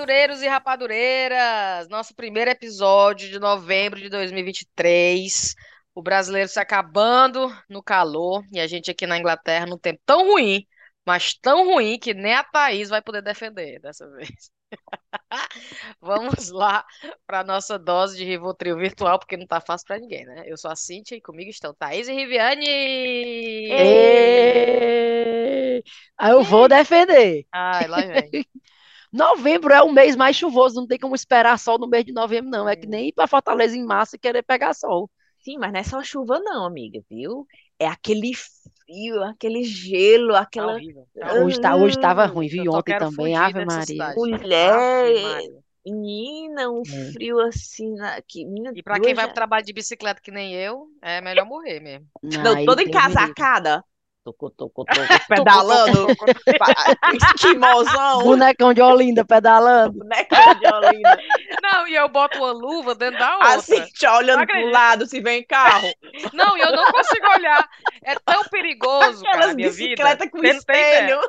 rapadureiros e rapadureiras! Nosso primeiro episódio de novembro de 2023. O brasileiro se acabando no calor e a gente aqui na Inglaterra num tempo tão ruim, mas tão ruim que nem a Thaís vai poder defender dessa vez. Vamos lá para nossa dose de Rivotril virtual, porque não tá fácil para ninguém, né? Eu sou a Cíntia e comigo estão Thaís e Riviane. Ê! Aí eu vou defender. Ai, lá vem. Novembro é o mês mais chuvoso, não tem como esperar sol no mês de novembro, não. É que nem ir para Fortaleza em março e querer pegar sol. Sim, mas não é só chuva, não, amiga, viu? É aquele frio, aquele gelo, Tá aquela. horrível. Hoje, tá, hoje tava ruim, viu? Ontem também, Ave Maria. Mulher, menina, um É. frio assim. Na... Que, menina, E pra quem duas vai já- pro trabalho de bicicleta que nem eu, é melhor morrer mesmo. Não, Aí, toda encasacada. Toco, toco, toco, pedalando. Esquimosão. Bonecão de Olinda pedalando. Boneca de Olinda. Não, e eu boto uma luva dentro da outra. Assim, te olhando pro lado, se vem carro. Não, e eu não consigo olhar. É tão perigoso, cara, Aquelas a minha vida. bicicletas com Você espelho.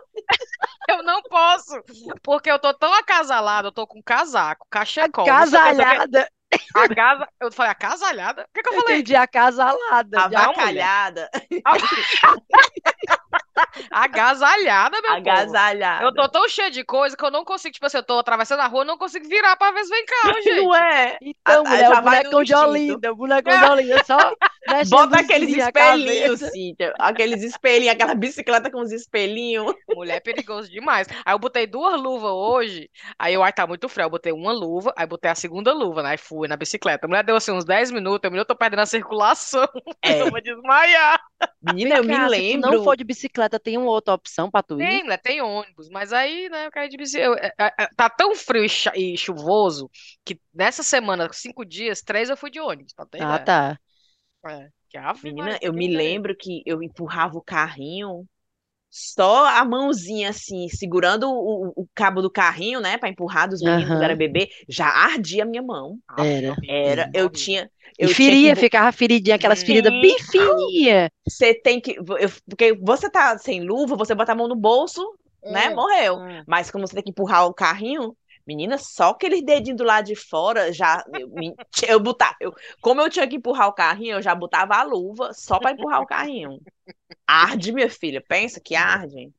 Eu não posso, porque eu tô tão acasalada, eu tô com casaco, cachecol. Casalhada. Acasa... Eu falei, acasalhada? O que, que eu Eu falei? entendi acasalada. Avacalhada. Agasalhada, meu povo. Agasalhada. Eu tô tão cheia de coisa que eu não consigo, tipo assim, eu tô atravessando a rua, eu não consigo virar pra ver se vem carro, gente. Não é? Então, Ah, mulher, já o bonecão de. Olinda, o bonecão de Olinda, só Bota aqueles a espelhinhos. Cíntia. Aqueles espelhinhos, aquela bicicleta com os espelhinhos. Mulher é perigoso demais. Aí eu botei duas luvas hoje, aí eu, ai, tá muito frio. Eu botei uma luva, aí botei a segunda luva, né? Aí fui na bicicleta. A mulher deu assim uns 10 minutos, eu, eu tô perdendo a circulação. É. Eu vou desmaiar. Menina, eu me cá, Se tu lembro. não for de bicicleta, tem uma outra opção pra tu ir? Tem, né? Tem ônibus, mas aí, né, eu quero ir de bicicleta. Tá tão frio e chuvoso que nessa semana, cinco dias, três eu fui de ônibus, pra ter Ah, ideia. tá. É, que ave Menina, Maria, eu me lembro que eu empurrava o carrinho, só a mãozinha assim, segurando o, o- cabo do carrinho, né, pra empurrar dos meninos quando Aham. era bebê, já ardia a minha mão. Ave, Era. Era, eu horrível. tinha, eu tinha feria, que, ficava feridinha, aquelas feridas Sim. bem fininhas. você tem que, porque você tá sem luva, você bota a mão no bolso, né, Hum, morreu. hum. Mas como você tem que empurrar o carrinho, menina, só aqueles dedinhos do lado de fora, já, eu, eu botava, eu, como eu tinha que empurrar o carrinho, eu já botava a luva só pra empurrar o carrinho. Arde, minha filha, pensa que arde.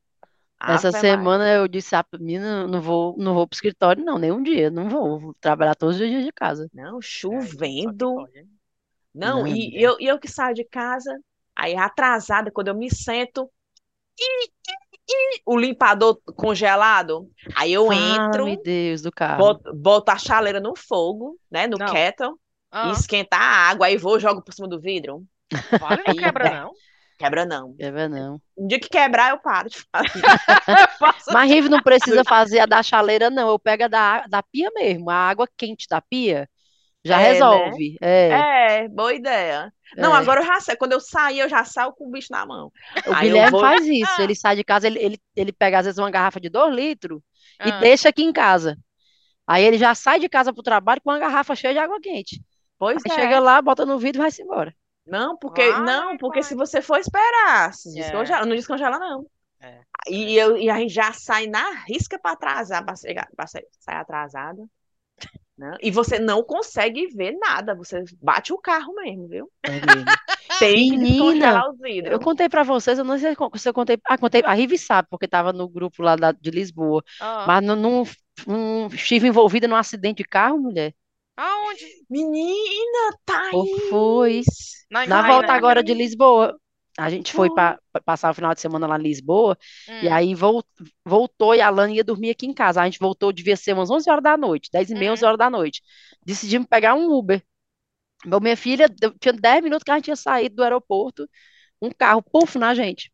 Essa Ave Maria. semana eu disse, ah, menina, não vou, não vou pro escritório, não, nem um dia, não vou, vou trabalhar todos os dias de casa. Não, É, chovendo. hein? Não, Não, e mulher. eu, e eu que saio de casa, aí atrasada, quando eu me sento, ih, ih, ih, o limpador congelado, aí eu entro, Fala-me Deus do carro. boto, boto a chaleira no fogo, né, no Não. kettle, Ah, e esquentar a água, aí vou, jogo por cima do vidro. vale, não quebra, é. não. Quebra não. Ver, não. Um dia que quebrar, eu paro de Mas Rive não precisa fazer a da chaleira, não. Eu pego a da, da pia mesmo, a água quente da pia. Já É, né? resolve. É, É, boa ideia. Não, é. agora eu já sei. Quando eu sair, eu já saio com o bicho na mão. O Aí Guilherme vou- faz isso. Ele sai de casa, ele, ele, ele pega às vezes uma garrafa de dois litros e Ah, deixa aqui em casa. Aí ele já sai de casa pro trabalho com uma garrafa cheia de água quente. Pois Aí é. chega lá, bota no vidro e vai-se embora. Não, porque Vai, não, porque vai. se você for esperar, se É. descongela, não descongela não. É. E eu e aí já sai na risca para atrasar, para chegar, para sair atrasada. Né? E você não consegue ver nada, você bate o carro mesmo, viu? É mesmo. Tem que Menina, descongelar os Eu vidros. contei pra vocês, eu não sei se eu contei. Ah, contei. A Rive sabe, porque tava no grupo lá da- de Lisboa. ah. Mas não, não, não estive envolvida num acidente de carro, mulher. Aonde? Menina, tá Ou foi. Na, Na na- volta agora de Lisboa. A gente foi para passar o final de semana lá em Lisboa. E Hum, aí vol- voltou e a Lana ia dormir aqui em casa. A gente voltou, devia ser umas 11 horas da noite, 10 e meia, Uhum. 11 horas da noite. Decidimos pegar um Uber. Meu, minha filha, tinha 10 minutos que a gente tinha saído do aeroporto, um carro, puf, na gente.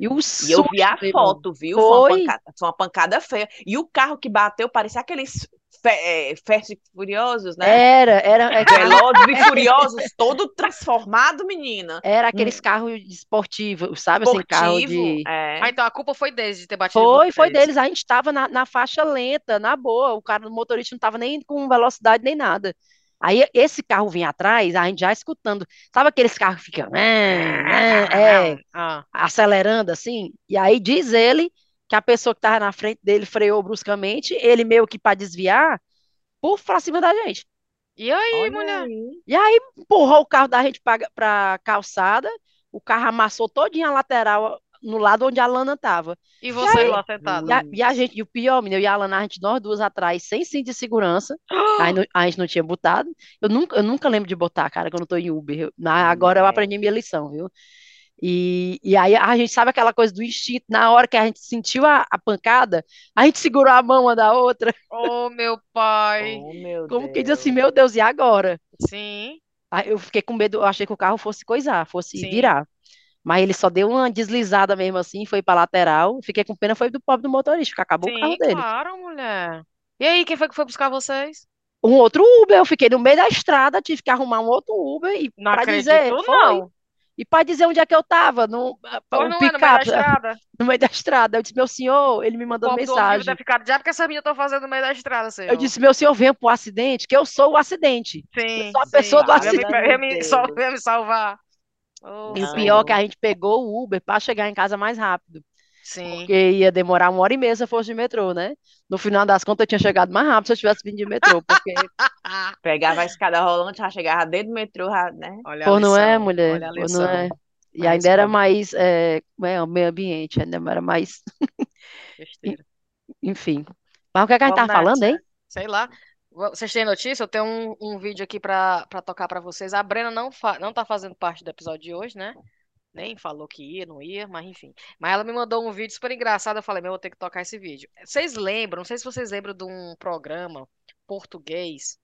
E o E eu vi a foto, viu? Foi uma Foi. pancada, foi uma pancada feia. E o carro que bateu parecia aqueles é, Fast e Furiosos, né? Era, era, é carro- Velozes e Furiosos, todo transformado, menina. era aqueles carros esportivos, sabe? Assim, carro Esportivo. de. É. Ah, então a culpa foi deles de ter batido Foi, foi deles. A gente estava na, na faixa lenta, na boa. O cara, o motorista não estava nem com velocidade nem nada. Aí esse carro vinha atrás, a gente já escutando. Sabe aqueles carros que ficam é, é, é, Ah, acelerando assim? E aí diz ele que a pessoa que tava na frente dele freou bruscamente, ele meio que para desviar, por pra cima da gente. E aí, Olha mulher? aí. E aí empurrou o carro da gente pra, pra calçada, o carro amassou todinha a lateral no lado onde a Lana tava. E vocês aí? lá sentados? E a, e a gente, e o pior, menino, eu e a Lana, a gente, nós duas atrás, sem cinto de segurança, a, gente não- a gente não tinha botado. Eu nunca, eu nunca lembro de botar, cara, quando eu tô em Uber. Eu- na- agora eu É. aprendi minha lição, viu? E, e aí a gente sabe aquela coisa do instinto, na hora que a gente sentiu a, a pancada, a gente segurou a mão uma da outra, Oh, meu pai. Oh, meu como que diz Deus. assim, meu Deus, e agora? Sim, Aí eu fiquei com medo, eu achei que o carro fosse coisar, fosse Sim. virar. Mas ele só deu uma deslizada mesmo assim, foi pra lateral. Fiquei com pena, foi do pobre do motorista, que acabou o carro sim, dele. claro, mulher. E aí, quem foi que foi buscar vocês? Um outro Uber, eu fiquei no meio da estrada, tive que arrumar um outro Uber e Não para acredito, dizer, foi. E para dizer onde é que eu tava, no, não é, no meio da picape, estrada. no meio da estrada. Eu disse, meu senhor, ele me mandou ônibus mensagem. deve ficar, diabo que essa menina tá fazendo no meio da estrada, senhor. Eu disse, meu senhor, venha pro acidente, que eu sou o acidente. Sim, sou a sim. pessoa do me- acidente. venha me, venha me salvar. Oh, E o pior é que a gente pegou o Uber para chegar em casa mais rápido. Sim. Porque ia demorar uma hora e meia se eu fosse de metrô, né? No final das contas, eu tinha chegado mais rápido se eu tivesse vindo de metrô, porque, Pegava a escada rolante, já chegava dentro do metrô, né? Olha a pô, não é, mulher? Olha a Pô, não é? E Mas ainda era mais, é, é, meio ambiente, ainda era mais, enfim. Mas o que é que a gente tava falando, hein? Sei lá. Vo- Vocês têm notícia? Eu tenho um, um vídeo aqui pra, pra tocar pra vocês. A Brena não, fa não tá fazendo parte do episódio de hoje, né? Nem falou que ia, não ia, mas enfim. Mas ela me mandou um vídeo super engraçado. Eu falei, meu, eu vou ter que tocar esse vídeo. Vocês lembram? Não sei se vocês lembram de um programa português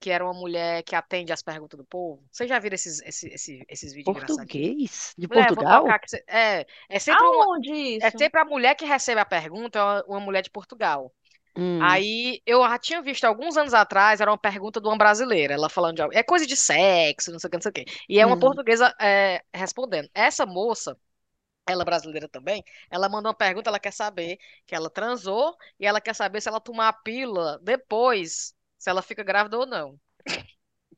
que era uma mulher que atende as perguntas do povo. Vocês já viram esses, esses, esses, esses vídeos? Português? De É, vou Portugal? cê- É, é sempre uma, isso? é sempre a mulher que recebe a pergunta, é uma mulher de Portugal. Hum, Aí eu já tinha visto alguns anos atrás, era uma pergunta de uma brasileira, ela falando de algo. É coisa de sexo, não sei o que, não sei o que. E é uma Hum. portuguesa é, respondendo. Essa moça, ela é brasileira também, ela mandou uma pergunta, ela quer saber que ela transou e ela quer saber se ela tomar a pílula depois, se ela fica grávida ou não.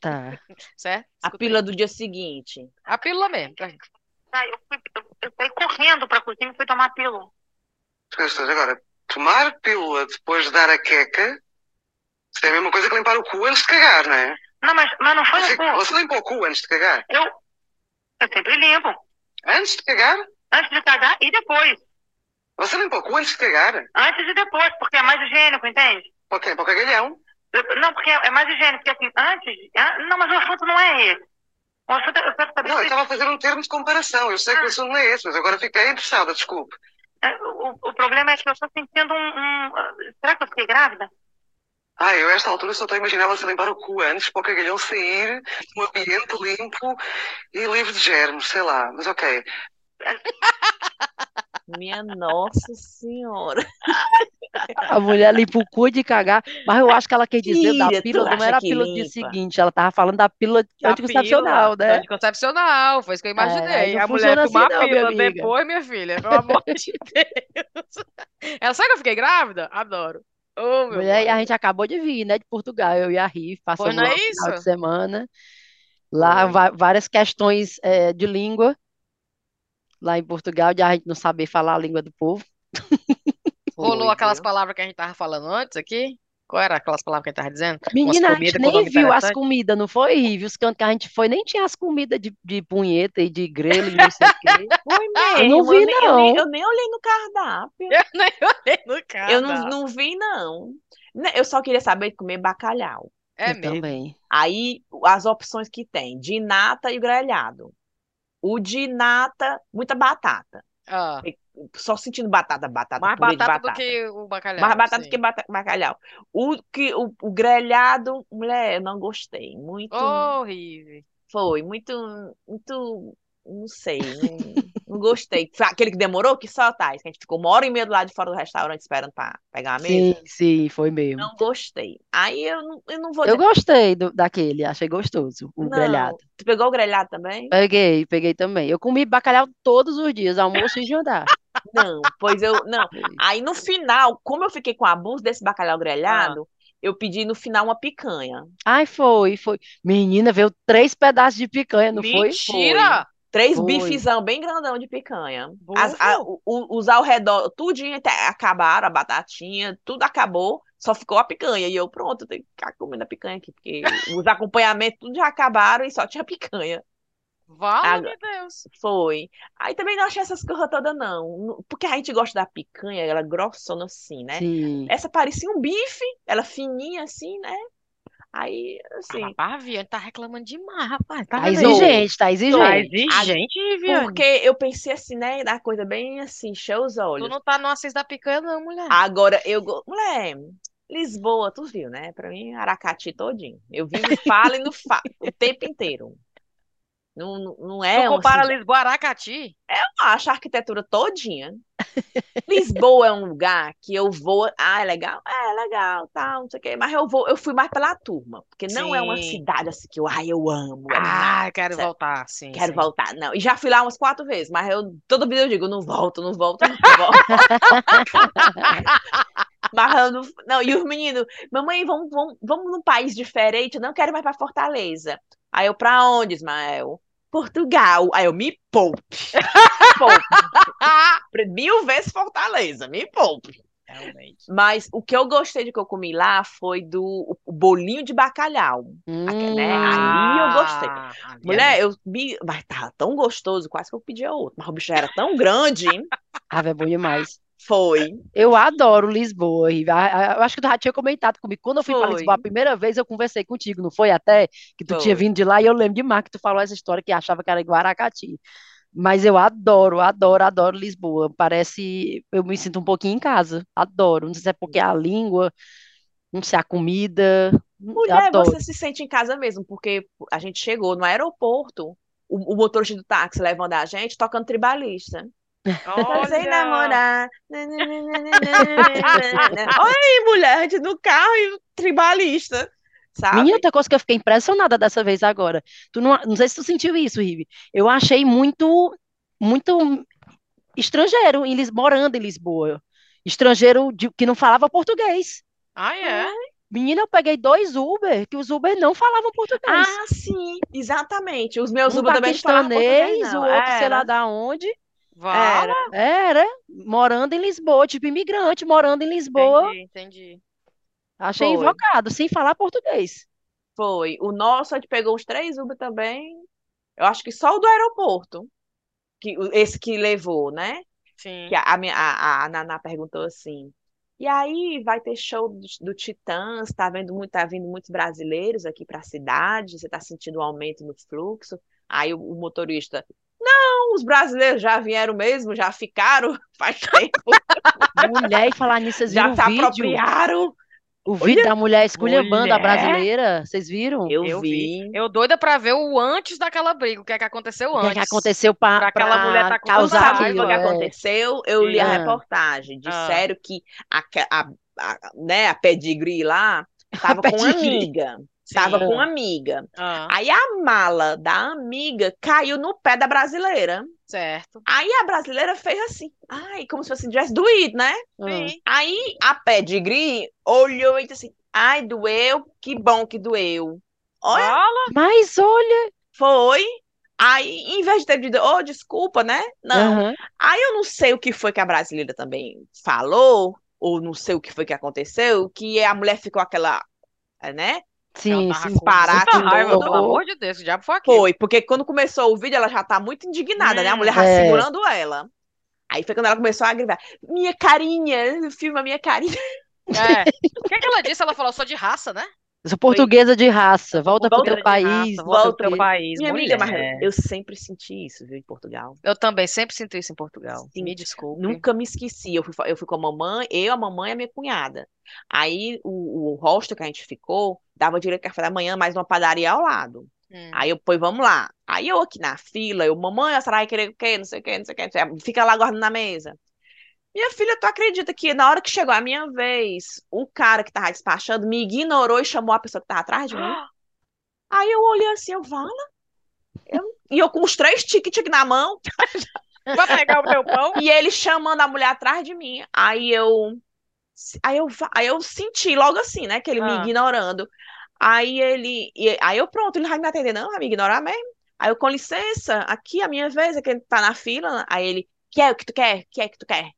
tá. Certo? A Escuta aí. pílula do dia seguinte. A pílula mesmo. pra gente. Ah, eu, fui, eu, eu saí correndo pra cozinha e fui tomar pílula. Escuta, agora, tomar pílula depois de dar a queca, é a mesma coisa que limpar o cu antes de cagar, não é? Não, mas, mas não foi Você, cu. você limpa o cu antes de cagar? Eu, eu sempre limpo. Antes de cagar? Antes de cagar e depois. Você limpa o cu antes de cagar? Antes e depois, porque é mais higiênico, entende? Quem? Para o cagalhão? Não, porque é mais higiênico, porque assim, antes. ah, Não, mas o assunto não é esse. O assunto é- eu quero saber Não, eu estava a fazer um termo de comparação. Eu sei que o assunto não é esse, mas agora fiquei interessada, desculpe. O, o problema é que eu estou sentindo um, um- Será que eu fiquei grávida? Ah, eu a esta altura só estou a imaginar você limpar o cu antes para o cagalhão sair um ambiente limpo e livre de germes, sei lá. Mas ok. Minha Nossa Senhora. A mulher limpa o cu de cagar, mas eu acho que ela quer dizer da Mentira, tu pílula, não era a pílula do dia seguinte, ela tava falando da pílula Da anticoncepcional, pílula, né? Anticoncepcional, foi isso que eu É, imaginei. não A mulher assim tomar não, pílula depois, minha filha, pelo amor de Deus. Ela sabe que eu fiquei grávida? Adoro. Ô, meu Mulher, e a gente acabou de vir, né, de Portugal, eu e a Riff, passamos não lá é final de semana. Lá, várias questões é, de língua, lá em Portugal, de a gente não saber falar a língua do povo. Rolou aquelas viu? palavras que a gente tava falando antes aqui? Qual era aquelas palavras que a gente tava dizendo? Menina, a gente nem viu as comidas, não foi, Riff? Os cantos que a gente foi, nem tinha as comidas de, de punheta e de grelo e não sei o quê. Foi Eu não mesmo. vi, eu, nem, eu, nem, não. eu nem olhei no cardápio. Eu nem olhei no Eu não, cardápio. não vi, não. Ne- Eu só queria saber de comer bacalhau. É Eu mesmo. também. Aí, as opções que tem, de nata e grelhado. O de nata, muita batata. Ah, Só sentindo batata, batata, mais de batata do batata. que o bacalhau, Mais batata sim. que bata- bacalhau. O, que, o, o grelhado, mulher, eu não gostei. Muito, Horrível. foi, muito, muito, não sei, não, não gostei. Aquele que demorou, que só, Thais, que a gente ficou uma hora e meia do lado de fora do restaurante esperando pra pegar a mesa. Sim, sim, foi mesmo. Não gostei. Aí eu não, eu não vou Eu gostei do- daquele, achei gostoso, o grelhado. não. Tu pegou o grelhado também? Peguei, peguei também. Eu comi bacalhau todos os dias, almoço e jantar. Não, pois eu, não. Aí no final, como eu fiquei com abuso desse bacalhau grelhado, eu pedi no final uma picanha. Ai, foi, foi. Menina, veio três pedaços de picanha, não foi? Mentira! Três Foi. bifezão bem grandão de picanha. As- a- o- o- os ao redor, tudinho até acabaram, a batatinha, tudo acabou, só ficou a picanha. E eu, pronto, eu tenho que ficar comendo a picanha aqui, porque os acompanhamentos tudo já acabaram e só tinha picanha. Agora- meu Deus. Foi. Aí também não achei essas coisas todas, não. Não- Porque a gente gosta da picanha, ela grossona assim, né? Sim. Essa parecia um bife, ela fininha assim, né? Aí, assim, Rapaz, a Viviane tá reclamando demais, rapaz. Tá Tá exigente, tá Tá exigente. exigente, Viviane. porque eu pensei assim, né? Da coisa bem assim, encheu os Tu olhos. não tá no assis da picanha, não, mulher. Agora, eu. Mulher, Lisboa, tu viu, né? Pra mim, Aracati todinho. Eu vivo fala e não falo o tempo inteiro. Não, não, é tu compara cidade- Lisboa a Aracati? Eu acho a arquitetura todinha. Lisboa é um lugar que eu vou. Ah, é legal? É, legal, tal, não sei o quê. Mas eu vou, eu fui mais pela turma. Porque não é uma Sim. cidade assim que eu, ai, eu amo. é Ah, quero Certo. voltar, sim. Quero sim. voltar. Não, e já fui lá umas quatro vezes, mas eu toda vida eu digo, não volto, não volto, não volto. não, não, e os meninos, mamãe, vamos, vamos, vamos num país diferente, eu não quero mais para Fortaleza. Aí eu, pra onde, Ismael? Portugal. Aí eu, me poupe. poupe. Mil vezes Fortaleza, me poupe. Realmente. Mas o que eu gostei de que eu comi lá foi do bolinho de bacalhau. Hum, né? Ali eu gostei. Ah, é Mulher, eu me. Mas tava tão gostoso, quase que eu pedia outro. Mas o bicho era tão grande. Ave é bom demais. Foi. Eu adoro Lisboa. Eu acho que tu já tinha comentado comigo. Quando eu fui para. Lisboa a primeira vez, eu conversei contigo, não foi até? Que tu tinha Foi. vindo de lá e eu lembro demais que tu falou essa história que achava que era Guaracati. Mas eu adoro, adoro, adoro Lisboa. Parece. Eu me sinto um pouquinho em casa. Adoro. Não sei se é porque a língua, não sei, a comida. Mulher, adoro. você se sente em casa mesmo, porque a gente chegou no aeroporto, o, o motorista do táxi levando a gente, tocando tribalista. Sem Olha. namorar. Oi, mulher, a gente no carro e o tribalista. Sabe? Menina, outra coisa que eu fiquei impressionada dessa vez agora. Tu não, não sei se tu sentiu isso, Rive. Eu achei muito, muito estrangeiro em Lis, morando em Lisboa. Estrangeiro de- que não falava português. Ah, é? Menina, eu peguei dois Uber, que os Uber não falavam português. Ah, sim, exatamente. Os meus um Uber também não falavam português, paquistanês, o não. outro sei Era, lá da onde. Vala. era. Era, morando em Lisboa, tipo imigrante, morando em Lisboa. Entendi, entendi. Achei Foi. invocado, sem falar português. Foi. O nosso, a gente pegou uns três Uber também. Eu acho que só o do aeroporto. Que, esse que levou, né? Sim. Que a, a, a, a Naná perguntou assim. E aí, vai ter show do, do Titãs? Tá vendo muito, tá vindo muitos brasileiros aqui para a cidade? Você tá sentindo um aumento no fluxo? Aí o, o motorista, não, os brasileiros já vieram mesmo, já ficaram faz tempo, Mulher, e falar nisso, vocês já viram se o vídeo? apropriaram. O vídeo da mulher esculhambando a Mulher. brasileira, vocês viram? Eu, Eu vi. Eu doida pra ver o antes daquela briga, o que é que aconteceu O que é que antes. aconteceu para Pra aquela mulher tá com causar raiva, o que aquilo? é. aconteceu? Eu li a Ah. reportagem. Ah. Disseram que a, a, a, né, a pedigree lá tava com uma pedigree. Amiga. Sim. Tava com uma amiga. Ah, Aí a mala da amiga caiu no pé da brasileira. certo. Aí a brasileira fez assim. Ai, como se fosse tivesse doído, né? Ah. Sim. Aí a pedigree olhou e disse assim: Ai, doeu? Que bom que doeu. Olha. Mas olha. foi. Aí, em vez de ter dito, oh, desculpa, né? Não. Aham. Aí eu não sei o que foi que a brasileira também falou, ou não sei o que foi que aconteceu, que a mulher ficou aquela, é, né? Sim, sim. com disparate muita raiva, pelo amor de Deus, diabo foi aquilo? Foi, porque quando começou o vídeo ela já tá muito indignada, né? A mulher já É. segurando ela. Aí foi quando ela começou a gritar, minha carinha, filma minha carinha. É. O que que ela disse? Ela falou, sou de raça, né? Eu sou portuguesa de raça. Volta pro Volta teu de país. raça, volta o pro teu país, Minha amiga, mas mulher. eu sempre senti isso, viu, em Portugal. Eu também sempre sinto isso em Portugal. Sim. Me desculpe. Nunca me esqueci. Eu fui, eu fui com a mamãe, eu, a mamãe e a minha cunhada. Aí o, o hostel que a gente ficou dava direito ao café da manhã, mais uma padaria ao lado. Hum. Aí eu, pois vamos lá. Aí eu aqui na fila, eu, mamãe, a senhora vai querer o quê? Não sei o quê, não sei o quê. não sei o quê. Fica lá guardando na mesa. Minha filha, tu acredita que na hora que chegou a minha vez, o cara que tava despachando me ignorou e chamou a pessoa que tava atrás de mim? Aí eu olhei assim, eu vala. E eu com os três tickets na mão, Vai pegar o teu pão? e ele chamando a mulher atrás de mim. Aí eu, aí eu, aí eu senti logo assim, né, que ele me Ah. ignorando. Aí ele, aí eu pronto, ele vai me atender, não, vai me ignorar mesmo. Aí eu, com licença, aqui a minha vez, é que ele tá na fila. Aí ele, que é o que tu quer? Que é que tu quer?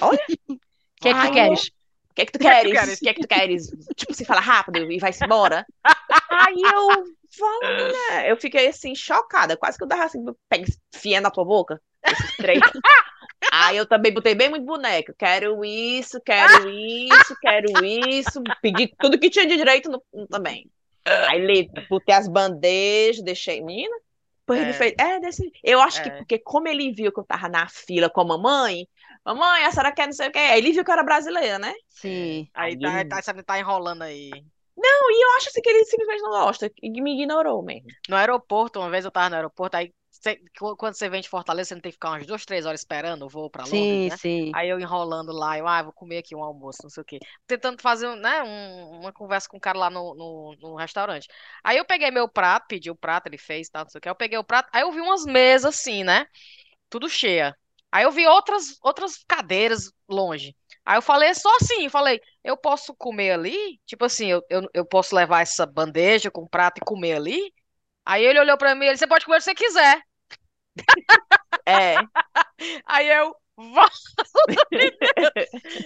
Olha, O que é que tu queres? o que é que tu que é que queres? O que é que tu queres? Tipo, se fala rápido e vai-se embora. Aí eu, falo, né? Eu fiquei assim, chocada. Quase que eu dava assim, pega, fia na tua boca. Esses três. Aí eu também botei bem muito boneco. Quero isso, quero isso, quero isso. Pedi tudo que tinha de direito no- também. Aí li, botei as bandejas, deixei. Menina, depois ele É. fez. É, desse. Eu acho que É. porque, como ele viu que eu tava na fila com a mamãe, mamãe, a senhora quer não sei o quê. Aí ele viu que eu era brasileira, né? Sim. Aí tá, tá, tá enrolando aí. Não, e eu acho assim que ele simplesmente não gosta. E me ignorou mesmo. No aeroporto, uma vez eu tava no aeroporto, aí cê- qu- quando você vem de Fortaleza, você não tem que ficar umas duas, três horas esperando o voo pra Londres, Sim, né? sim. Aí eu enrolando lá, eu, ah, vou comer aqui um almoço, não sei o quê. Tentando fazer, um, né, um- uma conversa com o cara lá no, no, no restaurante. Aí eu peguei meu prato, pedi o prato, ele fez, tal, não sei o quê. Eu peguei o prato, aí eu vi umas mesas assim, né? Tudo cheia. Aí eu vi outras, outras cadeiras longe. Aí eu falei só assim, falei, eu posso comer ali? Tipo assim, eu, eu, eu posso levar essa bandeja com prato e comer ali? Aí ele olhou pra mim e ele, você pode comer o que você quiser. É. Aí eu.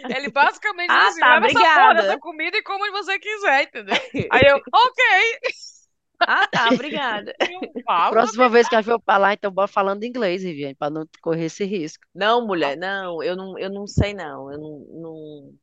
Ele basicamente Ah, disse assim, tá, leva essa porra obrigada. dessa comida e como você quiser, entendeu? Aí eu, ok. Ah, tá, obrigada. Eu falo, Próxima vez que a gente for lá, então bora falando inglês, Viviane, pra não correr esse risco. Não, mulher, não, eu não, eu não sei, não. Eu não, não...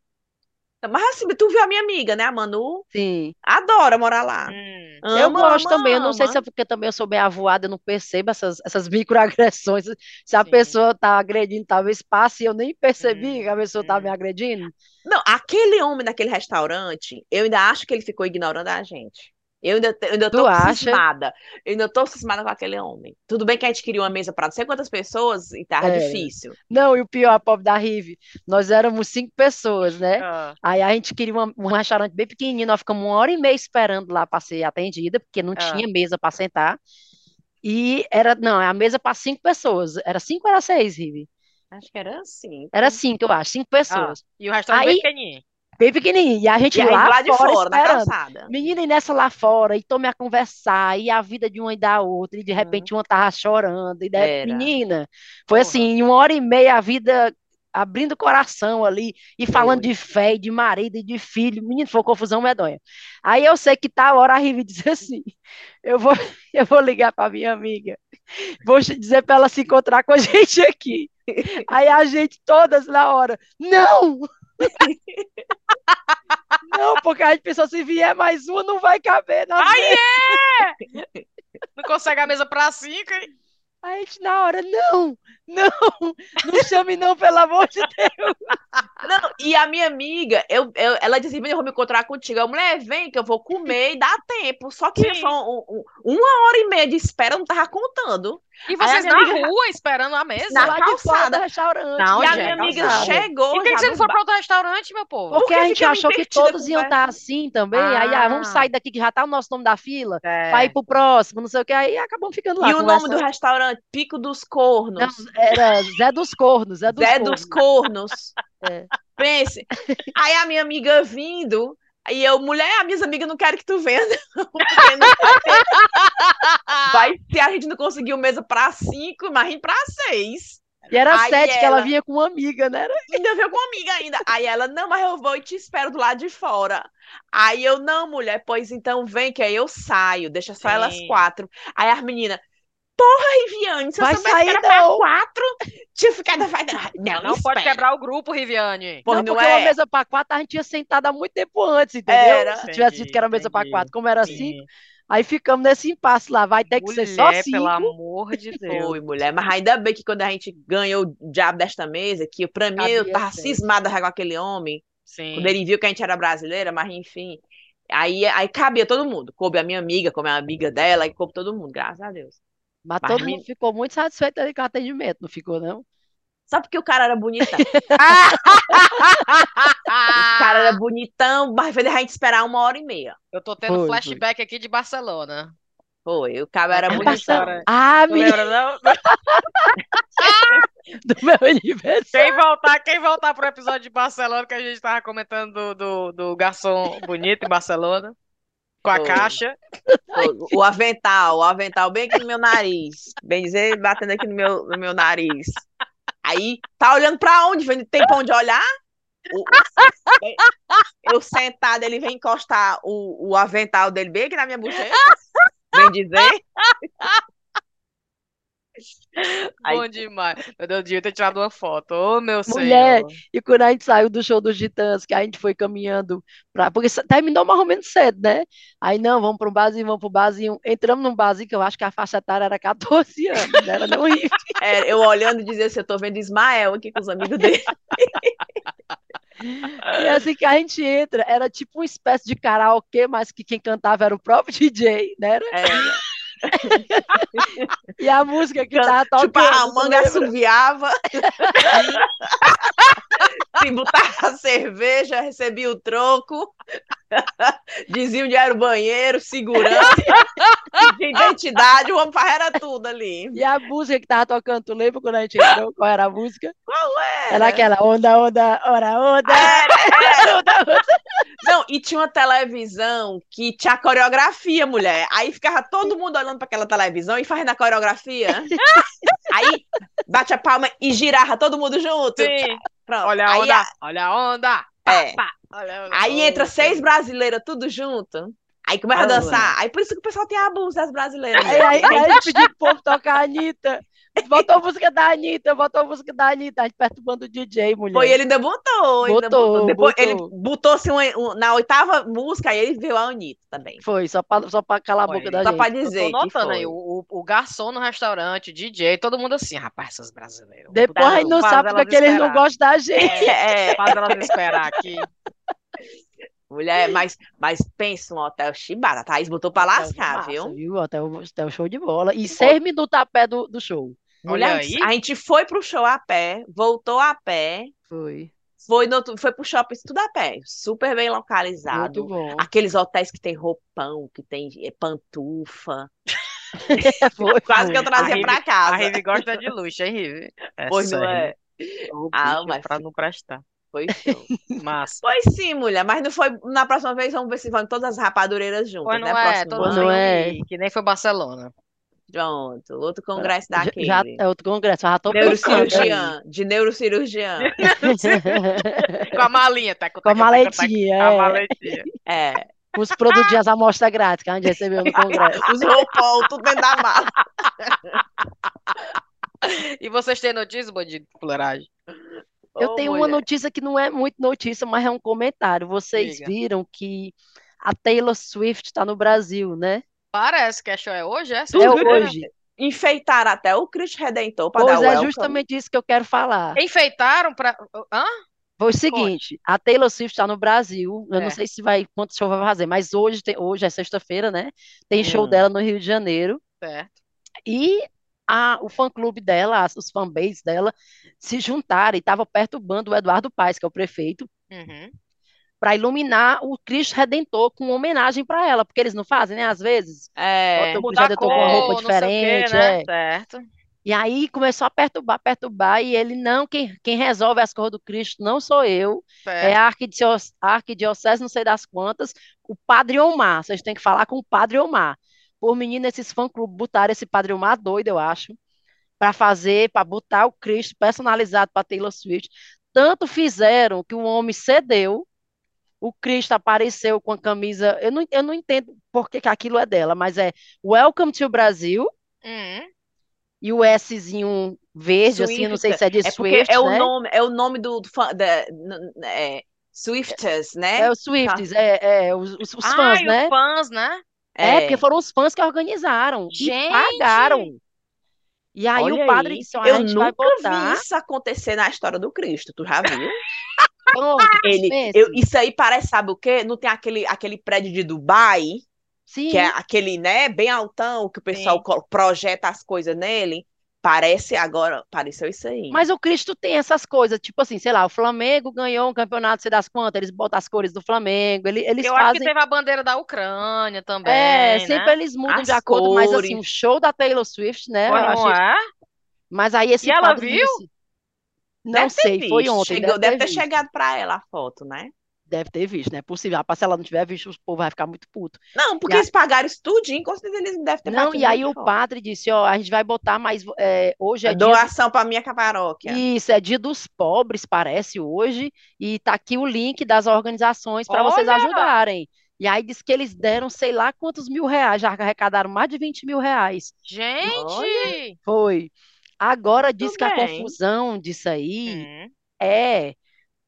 Mas assim, tu viu a minha amiga, né? A Manu? Sim. Adora morar lá. Hum, Eu Ama, gosto ama, também. Eu não sei se é porque também eu sou bem avoada, eu não percebo essas, essas microagressões. Se a Sim. pessoa tá agredindo, talvez passe e eu nem percebi Hum, que a pessoa tá hum. me agredindo. Não, aquele homem daquele restaurante, eu ainda acho que ele ficou ignorando a gente. Eu ainda, eu ainda tô acha? cismada. Eu ainda tô cismada com aquele homem. Tudo bem que a gente queria uma mesa para não sei quantas pessoas e tava Era. difícil. Não, e o pior, a pobre da Rive, nós éramos cinco pessoas, né? ah, Aí a gente queria uma- um restaurante bem pequenininho, nós ficamos uma hora e meia esperando lá para ser atendida, porque não Ah. tinha mesa para sentar. E era, não, é a mesa para cinco pessoas. Era cinco ou era seis, Rive? Acho que era assim. Era cinco, eu acho, cinco pessoas. e o restaurante bem Aí- pequenininho. Bem pequenininho. E a gente E lá, lá de fora fora, na calçada. Menina, e nessa lá fora, e tome a conversar, e a vida de uma e da outra, e de repente uma tava chorando, e de... Era. menina, foi Porra. assim, uma hora e meia a vida abrindo o coração ali, e falando de fé, e de marido, e de filho, menino, foi confusão medonha. Aí eu sei que tá a hora a Rive diz assim, eu vou, eu vou ligar pra minha amiga, vou dizer pra ela se encontrar com a gente aqui. Aí a gente, todas na hora, não! Não, porque a gente pensou, se vier mais uma, não vai caber na Ai, mesa. é! Não consegue a mesa pra cinco, hein? Aí a gente na hora, não, não, não chame não, pelo amor de Deus. Não, e a minha amiga, eu, eu- ela disse, "Menina, eu vou me encontrar contigo. A mulher, vem que eu vou comer e dá tempo. Só que Sim. um- um- uma hora e meia de espera, eu não tava contando. E a vocês na amiga- rua esperando a mesa? Na calçada. do restaurante. Na E a é? minha amiga calçada. chegou E por que, você não foi para outro restaurante, meu povo? Porque a gente achou que todos iam estar conversa. assim também. Aí, ah, vamos Ah. sair daqui que já tá o nosso nome da fila, É. pra ir pro próximo, não sei o que. Aí acabamos ficando lá. E o nome do restaurante? Pico dos Não, Cornos. era Zé dos Cornos, Zé dos Zé Cornos. dos Cornos. É. Pense. Aí a minha amiga vindo, aí eu, mulher, as minhas amigas não querem que tu venha, não, porque não vai ter. Vai ser, a gente não conseguiu mesa pra cinco, imagina pra seis. E era Aí sete, que ela ela- vinha com uma amiga, né? Ainda veio com uma amiga ainda. Aí ela, não, mas eu vou e te espero do lado de fora. Aí eu, não, mulher, pois então vem que aí eu saio, deixa só elas Sim. quatro. Aí as meninas, porra, Riviane, se eu soubesse que era pra não. quatro, tinha ficado... vai- Não, Não pode quebrar o grupo, Riviane. Pois não, não porque uma é? mesa pra quatro a gente tinha sentado há muito tempo antes, entendeu? Era. Se tivesse dito que era Entendi, mesa pra entendi. quatro, como era cinco, aí ficamos nesse impasse lá. Vai ter que ser só Mulher, cinco. pelo amor de Deus. Foi, mulher. Mas ainda bem que quando a gente ganhou o diabo desta mesa, que pra mim eu Cabia tava sete. cismada já com aquele homem, Sim. quando ele viu que a gente era brasileira, mas enfim. Aí, aí cabia todo mundo. Coube a minha amiga, como a amiga dela, e coube todo mundo, graças a Deus. Mas Mas todo mundo ficou muito satisfeito ali com o atendimento, não ficou, não? Só porque o cara era bonitão. Ah! O cara era bonitão, mas fez a gente esperar uma hora e meia. Eu tô tendo Foi, flashback aqui de Barcelona. Foi, o cara era Ah, bonitão. Ah, Não menina, lembra, não? do meu aniversário. Quem voltar, quem voltar pro episódio de Barcelona que a gente tava comentando do, do, do garçom bonito em Barcelona. Com a Foi. caixa. O, o avental, o avental bem aqui no meu nariz. Bem dizer, batendo aqui no meu, no meu nariz. Aí, tá olhando pra onde? Tem pra onde olhar? O- o- eu sentado, ele vem encostar o, o avental dele bem aqui na minha bochecha. Vem dizer. Bom demais. Meu Deus, eu devia ter tirado uma foto. Ô, meu Mulher, senhor. E quando a gente saiu do show dos Titãs, que a gente foi caminhando pra. Porque terminou mais ou menos cedo, né? Aí não, vamos para um barzinho, vamos para um barzinho. Entramos num barzinho que eu acho que a faixa etária era 14 anos, não era não. É, eu olhando e dizia assim, eu tô vendo Ismael aqui com os amigos dele. E assim que a gente entra, era tipo uma espécie de karaokê, mas que quem cantava era o próprio DJ, né? Era- É, E a música que tava tipo, tocando. a tu manga assoviava. Se botava cerveja, recebia o troco. Dizia onde era o banheiro, segurança, de identidade, o homem era tudo ali. E a música que tava tocando, tu lembra quando a gente entrou? Qual era a música? Qual era? Era aquela onda, onda, ora, onda. Era, era. onda, onda. Não, e tinha uma televisão que tinha coreografia, mulher. Aí ficava todo mundo olhando para aquela televisão e fazendo a coreografia. Aí bate a palma e girava todo mundo junto. Sim. Pronto. Olha a aí, onda. Olha a onda. Pá, É. pá. Olha a onda. aí entra seis brasileiras tudo junto. Aí começa a dançar. Aí por isso que o pessoal tem abuso das brasileiras. Aí, aí, aí a gente pediu pro povo tocar a Anitta. Botou a música da Anitta, botou a música da Anitta, a gente perturbando o DJ, mulher. Foi, ele ainda botou. ainda Botou, Depois botou. ele botou assim, um- um- na oitava música, aí ele viu a Anitta também. Foi, só pra, só pra calar a Foi. boca da Só gente. pra Eu dizer tô que notando foi. aí, o, o, o garçom no restaurante, DJ, todo mundo assim, rapaz, essas brasileiras. Depois a gente não sabe porque eles não gostam da gente. É, Faz elas esperar aqui. mulher, mas, mas pensa um hotel chibata. A Thaís botou pra lascar, Massa, viu? viu? Até o, até o show de bola. E seis minutos a pé do, do show. Olha Mulher, aí. a gente foi pro show a pé, voltou a pé, Foi. foi, no, foi pro shopping tudo a pé. Super bem Muito localizado. bom. Aqueles hotéis que tem roupão, que tem é, pantufa. Foi, Quase foi. que eu trazia A Rive- pra A casa. Rive gosta de luxo, hein, Rive? É Pois não é? Ah, mas- pra não prestar. Foi show. Massa. Pois sim, mulher, mas não foi. Na próxima vez vamos ver se vão todas as rapadureiras juntas, Pois né? não é, Próximo todo Pois ano. não é. que nem foi Barcelona. Pronto, outro congresso Já, daquele. já é outro congresso, já tô pensando. Neurocirurgiã, de neurocirurgiã. Com a malinha, tá? Com a maletinha, Com a é. maletinha. É, Com os produtinhos, a amostra grátis que a gente recebeu no congresso. os roupão, tudo dentro da mala. E vocês têm notícias, bandido de fuleiragem? Eu Ô, tenho uma mulher. notícia que não é muito notícia, mas é um comentário. Vocês Diga. viram que a Taylor Swift está no Brasil, né? Parece que a show é hoje, é? É Vocês viram? hoje. Enfeitaram até o Cristo Redentor para Pois dar é welcome. justamente isso que eu quero falar. Enfeitaram pra. Hã? Foi o seguinte, a Taylor Swift está no Brasil. Eu É. não sei se vai quanto show vai fazer, mas hoje tem, hoje é sexta-feira, né? Tem show Hum. dela no Rio de Janeiro Certo. e a, o fã-clube dela, as- os fanbase dela se juntaram e estavam perturbando o Eduardo Paes, que é o prefeito, Uhum. Para iluminar o Cristo Redentor com homenagem para ela, porque eles não fazem, né? Às vezes É, o Cristo Redentor com uma roupa cor, o quê, diferente, né? é. Certo. E aí começou a perturbar, perturbar, e ele, não, quem, quem resolve as cores do Cristo não sou eu, é Certo. a arquidiocese, a arquidiocese não sei das quantas, o Padre Omar, vocês têm que falar com o Padre Omar. Por menino, esses fã-clubes botaram esse Padre Omar doido, eu acho, para fazer, para botar o Cristo personalizado para Taylor Swift. Tanto fizeram que o homem cedeu, o Cristo apareceu com a camisa, eu não, eu não entendo por que que aquilo é dela, mas é Welcome to Brasil, Uhum. e o Szinho verde, assim, eu não sei se é de é Swift, é o né? nome, é o nome do, da, é, Swifters, né? É o Swifties, é, é, os, os, Ah, fãs, e né? os fãs, né? É, porque foram os fãs que organizaram e Gente! pagaram. E aí Olha o padre aí, disse, eu nunca botar. vi isso acontecer na história do Cristo, tu já viu? Pronto, Ele, eu- isso aí parece, sabe o quê? Não tem aquele, aquele prédio de Dubai, Sim, que é aquele, né, bem altão, que o pessoal Sim. projeta as coisas nele. Parece agora, pareceu isso aí. mas o Cristo tem essas coisas, tipo assim, sei lá, o Flamengo ganhou um campeonato, sei das quantas, eles botam as cores do Flamengo, ele- eles Eu acho que fazem. teve a bandeira da Ucrânia também, É, né? sempre eles mudam As de acordo, mas assim, o cores. show da Taylor Swift, né? Eu não é? Mas aí esse E ela viu? disse. Não Deve ter sei, foi ontem, chegou- deve ter visto. chegado para ela a foto, né? Deve ter visto, não é possível. Rapaz, se ela não tiver visto, o povo vai ficar muito puto. Não, porque E a- eles pagaram isso tudinho, com certeza eles não devem ter Não, e aí o padre disse, ó, a gente vai botar mais, é, hoje é dia Doação para minha paróquia. Isso, é dia dos pobres, parece, hoje, e tá aqui o link das organizações para vocês ajudarem. E aí diz que eles deram sei lá quantos mil reais, já arrecadaram mais de 20 mil reais. Gente! Foi. Agora diz que a confusão disso aí Hum, é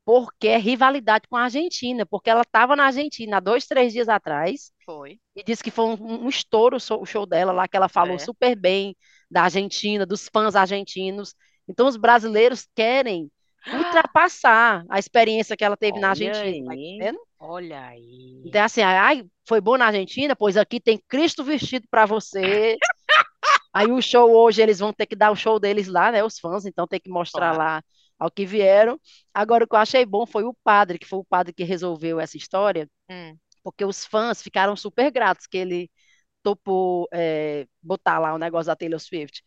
porque é rivalidade com a Argentina, porque ela estava na Argentina há dois, três dias atrás, foi. e disse que foi um, um estouro o show, dela lá, que ela falou É. super bem da Argentina, dos fãs argentinos. Então os brasileiros querem ultrapassar a experiência que ela teve na Olha Argentina, tá aí. entendendo? Olha aí. Então assim, ai, foi bom na Argentina, pois aqui tem Cristo vestido para você. Aí o show hoje eles vão ter que dar o show deles lá, né, os fãs, então tem que mostrar Claro. lá ao que vieram. Agora o que eu achei bom foi o padre, que foi o padre que resolveu essa história Hum, porque os fãs ficaram super gratos que ele topou é, botar lá o negócio da Taylor Swift.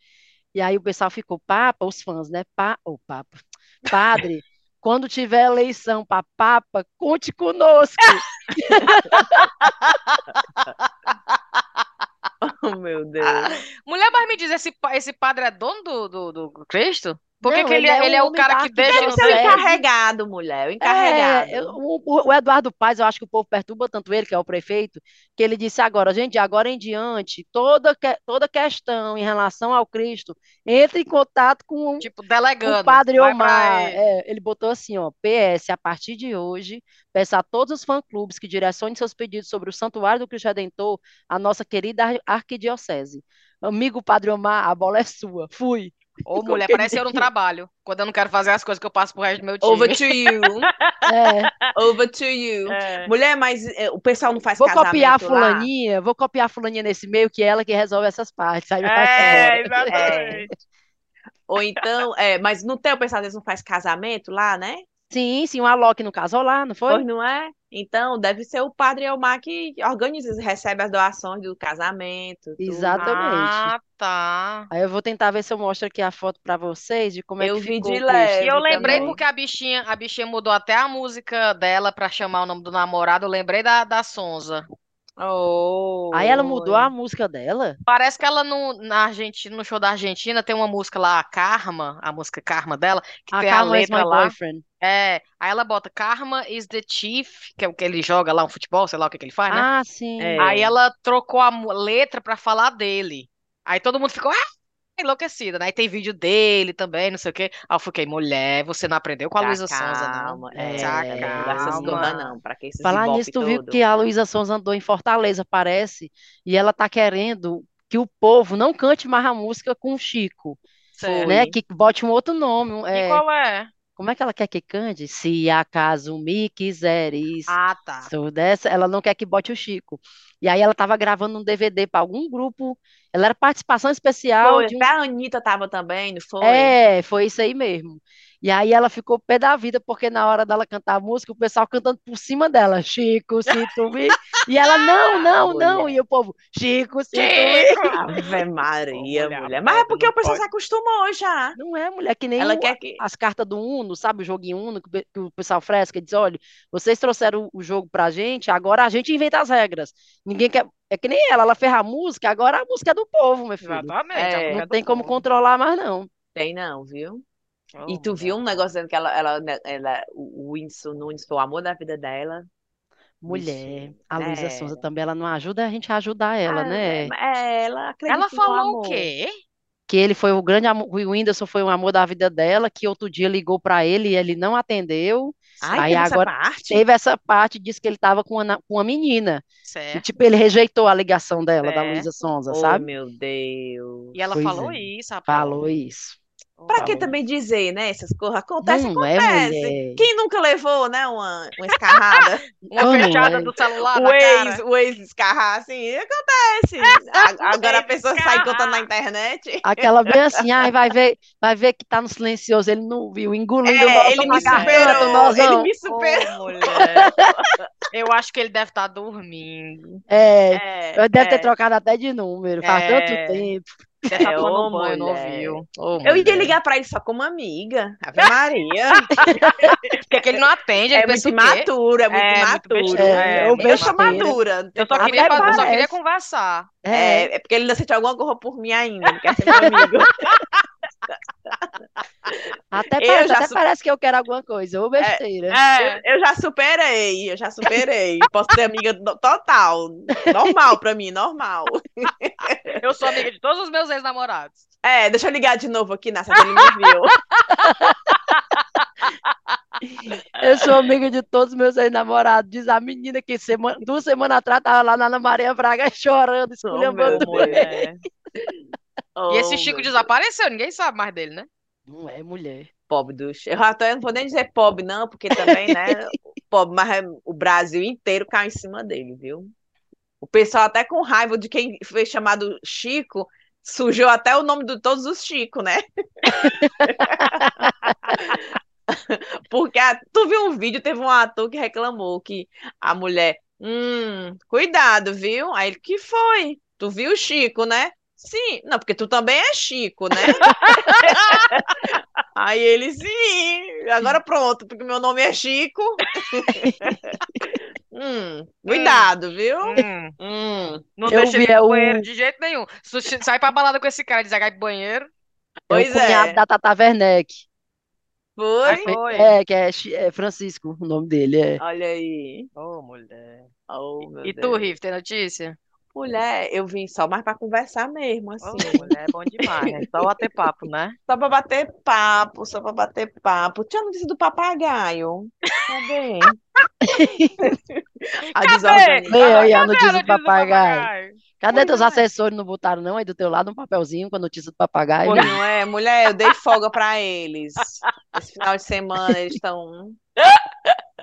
E aí o pessoal ficou, Papa, os fãs, né? Pa, o Papa, Padre, quando tiver eleição para Papa, conte conosco. Oh, meu Deus. Mulher, mas me diz, esse, esse padre é dono do, do, do Cristo? Por que Não, que ele, ele é, é ele o é o cara que deixa no ser o céu? encarregado, mulher, o encarregado. É, eu- o, o Eduardo Paes, eu acho que o povo perturba tanto ele, que é o prefeito, que ele disse agora, gente, de agora em diante, toda, que- toda questão em relação ao Cristo, entre em contato com Tipo, O delegando. Padre Vai Omar, é, ele botou assim, ó, PS, a partir de hoje, peço a todos os fã-clubes que direcionem seus pedidos sobre o Santuário do Cristo Redentor, a nossa querida ar- arquidiocese. Amigo Padre Omar, a bola é sua. Fui. Ô, mulher, que parece eu não trabalho. Quando eu não quero fazer as coisas que eu passo pro resto do meu time. Over to you. É, Over to you. É. Mulher, mas eh, o pessoal não faz vou copiar a casamento lá? fulaninha, vou copiar a fulaninha nesse meio, que é ela que resolve essas partes. Aí vai É, exatamente. Ou então, é, mas não tem o pessoal, eles não faz casamento lá, né? Sim, sim, o Alok no casou lá, não foi? Pois não é? Então, deve ser o padre Elmar que organiza, recebe as doações do casamento. tudo. Exatamente. Ah, tá. Aí eu vou tentar ver se eu mostro aqui a foto pra vocês de como é Eu que vi ficou de leve E eu lembrei também. porque a bichinha, a bichinha mudou até a música dela pra chamar o nome do namorado. Eu lembrei da, da Sonza. Oh, Aí ela mudou a música dela? Parece que ela no, na Argentina, no show da Argentina tem uma música lá, Karma, a música Karma dela, que A tem a Karma is letra lá. boyfriend. É, aí ela bota Karma is the chief, que é o que ele joga lá, um futebol, sei lá o que que ele faz, né? Ah, sim. É. Aí ela trocou a letra pra falar dele. Aí todo mundo ficou ah, enlouquecida, né? Aí tem vídeo dele também, não sei o quê. Aí eu fiquei, mulher, você não aprendeu com a Tá Luísa Sonza, não? calma, É, é, não dá essas calma. coisas não, pra que Falar nisso, tu viu que a Luísa Sonza andou em Fortaleza, parece, e ela tá querendo que o povo não cante mais a música com o Chico, né? Que bote um outro nome. um- E é, qual é? Como é que ela quer que cante? Se acaso me quiseres. Ah, tá. Sou dessa, ela não quer que bote o Chico. E aí ela tava gravando um DVD para algum grupo. Ela era participação especial Foi, de um a Anitta tava também, não foi? É, foi isso aí mesmo. E aí ela ficou pé da vida, porque na hora dela cantar a música, o pessoal cantando por cima dela, Chico, se tu me... E ela, não, não, não, mulher. e o povo, Chico, se tu me... Chico! Ave Maria, mulher, mulher. Mas é porque o pessoal pode. se acostumou já. Não é, mulher, que nem Ela o- quer que... as cartas do Uno, sabe o joguinho Uno, que, o pessoal fresca, e diz, olha, vocês trouxeram o, jogo pra gente, agora a gente inventa as regras. Ninguém quer... É que nem ela, ela ferra a música, agora a música é do povo, meu filho. Exatamente. É. mulher Não tem como povo. controlar mais, não. Tem não, viu? Oh, E tu viu um negócio dizendo que ela, ela, ela, o Whindersson Nunes foi o amor da vida dela? Mulher, a Luísa É. Sonza também, ela não ajuda a gente a ajudar ela, Ah, né? É, ela acredita Ela no falou o quê? que ele foi o grande amor, o Whindersson foi o amor da vida dela, que outro dia ligou para ele e ele não atendeu. Ai, Aí teve essa agora parte? teve essa parte, disse que ele estava com uma, com uma menina. E Certo. tipo, ele rejeitou a ligação dela, da É. Luísa Sonza, Oh, sabe? meu Deus. E ela Pois falou é. isso, rapaz. Falou isso. Pra que Falou. também dizer, né? Essas coisas acontecem, Não é, acontece. mulher. Quem nunca levou, né? Uma, uma escarrada? Uma Como fechada é? do celular o ex, cara. o ex escarrar, assim, acontece. A- Agora a pessoa sai contando na internet. Aquela bem assim, ai, vai ver, vai ver que tá no silencioso, ele não viu, engolindo o É, nosso ele me superou, ele me superou. Eu acho que ele deve estar dormindo. É, É, eu deve ter é. trocado até de número, faz tanto É. tempo. Deve estar É, tomando ô, um banho, não mulher. ouviu. Ô, Eu ia ligar pra ele só como amiga. Ave Maria. Porque é que ele não atende, ele É muito pensa o quê? imaturo, é muito É, muito imaturo. besteira, é, eu besteira. madura. não Eu só queria, fazer- eu só queria conversar. É, É, é porque ele ainda sente alguma coisa por mim ainda, não quer ser meu amigo. até eu parece, já até su- parece que eu quero alguma coisa, ou besteira. É, Eu, eu já superei, eu já superei. Posso ser amiga do- total. Normal pra mim, normal. eu sou amiga de todos os meus ex-namorados. É, deixa eu ligar de novo aqui, Nessa, ele me viu. Eu sou amiga de todos os meus ex-namorados. Diz a menina que semana, duas semanas atrás tava lá na Ana Maria Braga chorando, Oh, esculhambando ele. Deus. E esse Oh, Chico desapareceu, ninguém sabe mais dele, né? Não é mulher. pobre do Chico. Eu até não vou nem dizer pobre, não, porque também, né? Pobre, mas é- o Brasil inteiro cai em cima dele, viu? O pessoal até com raiva de quem foi chamado Chico, surgiu até o nome de todos os Chico, né? Porque a- tu viu um vídeo, teve um ator que reclamou que a mulher, hum, cuidado, viu? Aí ele, que foi? Tu viu o Chico, né? Sim, não, porque tu também é Chico, né? Aí ele, sim, agora pronto, porque meu nome é Chico. Hum, cuidado, viu? Hum, Hum, não Eu deixa ele ir é pro o- banheiro de jeito nenhum. Se sai pra balada com esse cara e vai pro banheiro, É Pois o cunhado é. da Tata Werneck. aí foi? foi. É, que é, é Francisco, o nome dele. É. Olha aí. Ô, mulher. Oh, meu E tu. Riff, tem notícia? Mulher, eu vim só mais pra conversar mesmo, Ô, assim. mulher, é bom demais, né? Só bater papo, né? Só pra bater papo, só pra bater papo. Tinha notícia do papagaio. Cadê? A Cadê? desorganizada. Lê aí a Cadê notícia do papagaio. Cadê Pois teus é. assessores? Não botaram, não? Aí do teu lado um papelzinho com a notícia do papagaio. Pois não é, mulher, eu dei folga pra eles. Esse final de semana eles estão.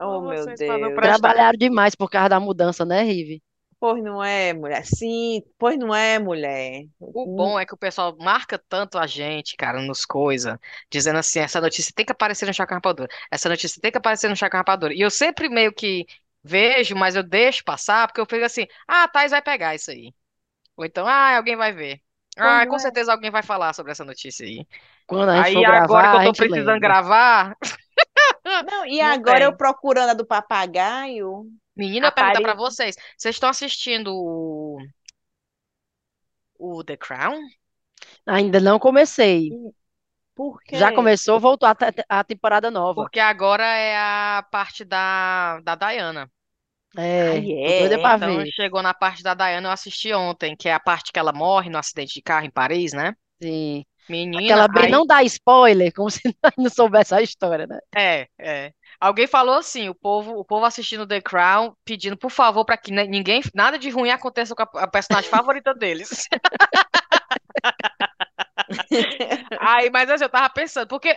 Oh, Ô, meu Deus. Trabalharam demais por causa da mudança, né, Rive? Pois não é, mulher. Sim, pois não é, mulher. O bom é que o pessoal marca tanto a gente, cara, nos coisas, dizendo assim, essa notícia tem que aparecer no Chaco Rapadura, essa notícia tem que aparecer no Chaco Rapadura. E eu sempre meio que vejo, mas eu deixo passar, porque eu fico assim, ah, a Thais vai pegar isso aí. Ou então, ah, alguém vai ver. Ah, Pois com é. certeza alguém vai falar sobre essa notícia aí. Quando a gente Aí for agora gravar, que eu tô precisando lembra. gravar, Não, e Não agora tem. eu procurando a do papagaio. Menina, eu perguntar pra Apare- vocês, vocês estão assistindo o... o The Crown? Ainda não comecei. Por quê? Já começou, voltou a, te- a temporada nova. Porque agora é a parte da, da Diana. É, Ai, tô é? doida pra Então ver. chegou na parte da Diana, eu assisti ontem, que é a parte que ela morre no acidente de carro em Paris, né? Sim. Menina, Aquela bem aí não dá spoiler, como se não soubesse a história, né? é, é. Alguém falou assim, o povo, o povo assistindo The Crown, pedindo por favor para que ninguém, nada de ruim aconteça com a, a personagem favorita deles. Aí, mas assim, eu tava pensando, porque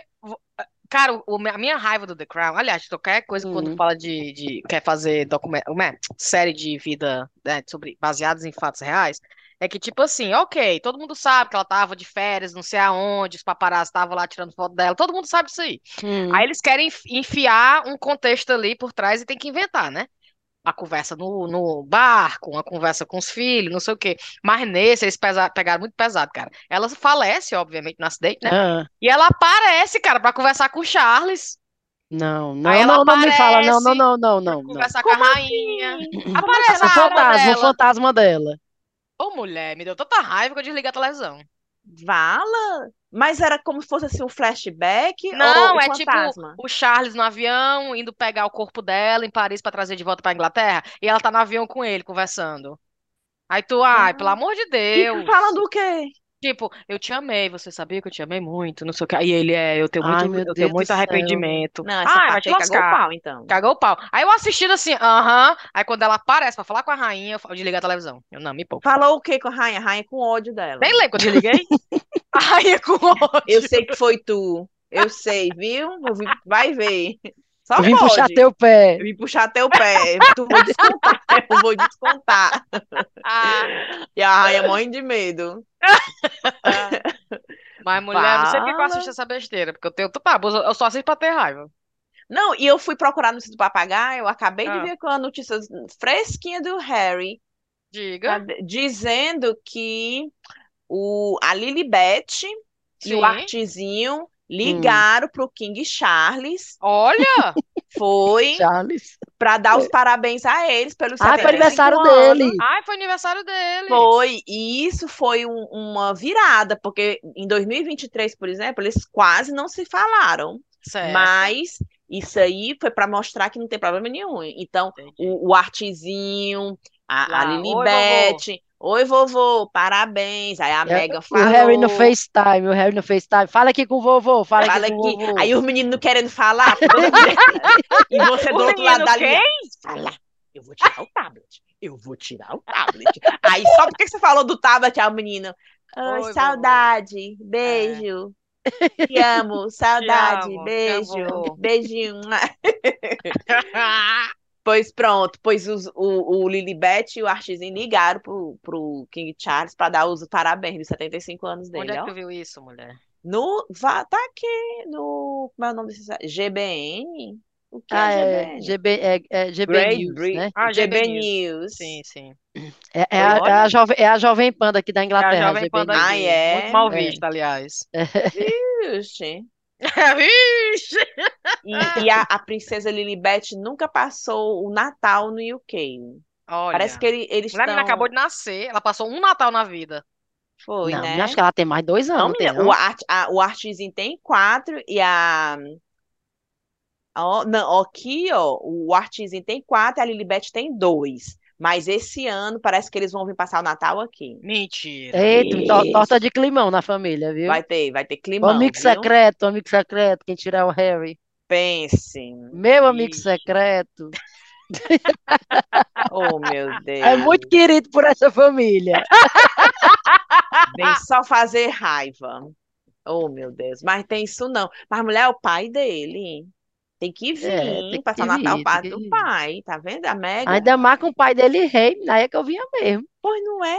Cara, o- a minha raiva do The Crown, aliás, qualquer coisa quando Hum. fala de, de- quer fazer documento, né, série de vida, né, sobre baseados em fatos reais, é que tipo assim, ok, todo mundo sabe que ela tava de férias, não sei aonde, os paparazzi estavam lá tirando foto dela, todo mundo sabe isso aí. Hum. Aí eles querem enf- enfiar um contexto ali por trás e tem que inventar, né? A conversa no, no barco, uma conversa com os filhos, não sei o quê. Mas nesse eles pesa- pegaram muito pesado, cara. Ela falece, obviamente, no acidente, né? Ah, E ela aparece, cara, pra conversar com o Charles, não, não, Aí ela não, não me fala, não, não, aparece não, não, não, não. conversar Como com a rainha. assim? Aparece O a fantasma, o dela. fantasma dela. Ô, mulher, me deu tanta raiva que eu desliguei a televisão. Vala? Mas era como se fosse assim um flashback Não, ou é um tipo fantasma? o Charles no avião, indo pegar o corpo dela em Paris pra trazer de volta pra Inglaterra, e ela tá no avião com ele, conversando. Aí tu, ai, pelo Ah. amor de E Deus. falando o quê? Tipo, eu te amei, você sabia que eu te amei muito, não sei o que. E ele é, eu tenho Ai, muito, meu eu Deus tenho do muito céu. arrependimento. Não, essa Ah, vai parte te aí cagou o lascar. pau, então. Cagou o pau. Aí eu assistindo assim, aham. Aí quando ela aparece pra falar com a rainha, eu desliguei a televisão. Eu não, me poupa. Falou o quê com a rainha? A rainha com ódio dela. Nem lembro quando eu desliguei. a rainha com ódio. Eu sei que foi tu. Eu sei, viu? Eu vi- Vai ver. Só Eu vim pode. puxar teu pé. Eu vim puxar teu pé. Tu vou descontar. Eu vou descontar. Ah, E a rainha morre de medo. Mas, mulher, não sei que eu Fala. assisto essa besteira, porque eu tenho abuso, eu só assisto pra ter raiva. Não, e eu fui procurar no sítio do papagaio. Eu acabei de Ah. ver com a notícia fresquinha do Harry. Diga. Cadê? Dizendo que o, a Lilibet e o. Artizinho ligaram pro King Charles. Olha! Foi Charles. para dar os parabéns a eles pelos Ah, foi 75 aniversário anos. dele. Ai, foi aniversário dele. Foi, e isso foi um- uma virada, porque em 2023, por exemplo, eles quase não se falaram, Certo. mas isso aí foi para mostrar que não tem problema nenhum. Então, Entendi. o, o Artizinho, a, a Lá, Lilibet, oi vovô, parabéns. Aí a É, Mega O falou. Harry no FaceTime, o Harry no FaceTime. Fala aqui com o vovô, fala, Fala aqui com o aqui. vovô. Aí os meninos não querendo falar. e você do O outro lado da quem? linha. Fala, eu vou tirar o tablet. Eu vou tirar o tablet. Aí só porque você falou do tablet, aí o menino. Oi, Oi, vovô." saudade. Beijo. Te amo. Saudade. amo, te Beijo. Beijinho. Pois pronto, pois os- o, o Lilibet e o Artizinho ligaram pro, pro King Charles para dar os parabéns dos 75 anos dele, Onde é que ó. tu viu isso, mulher? No, vá, tá aqui no, como é o nome desse site? GBN? O que Ah, é é GBN? GB, é, é GB Great News, Brit- né? Ah, GB GB News. Sim, sim. É, é a, é, a jovem, é a Jovem Pan daqui da É a Inglaterra, Jovem GB News. Ah, é? Muito mal É. vista, aliás. Vixe! E, e a, a princesa Lilibet nunca passou o Natal no UK. Olha. Parece que ele, eles estão... acabou de nascer. Ela passou um Natal na vida. Foi, Não, né? acho que ela tem mais dois anos, Não, não tem, menina, não? o, art, a, o Artizinho tem quatro e a... Não, aqui, ó, o Artizinho tem quatro e a Lilibet tem dois. Mas esse ano parece que eles vão vir passar o Natal aqui. Mentira. Eita, Isso. torta de climão na família, viu? Vai ter, vai ter O climão, amigo viu? secreto, o amigo secreto, quem tirar é o Harry. Pense. Meu amigo Ixi. secreto. Oh, meu Deus. É muito querido por essa família. Vem só fazer raiva. Oh, meu Deus. Mas tem isso não. Mas mulher é o pai dele. Tem que vir É, tem que passar o Natal vir, parte tem do pai. Tá vendo? A Mega. Ainda mais com o pai dele rei, aí é que eu vinha mesmo. Pois não é?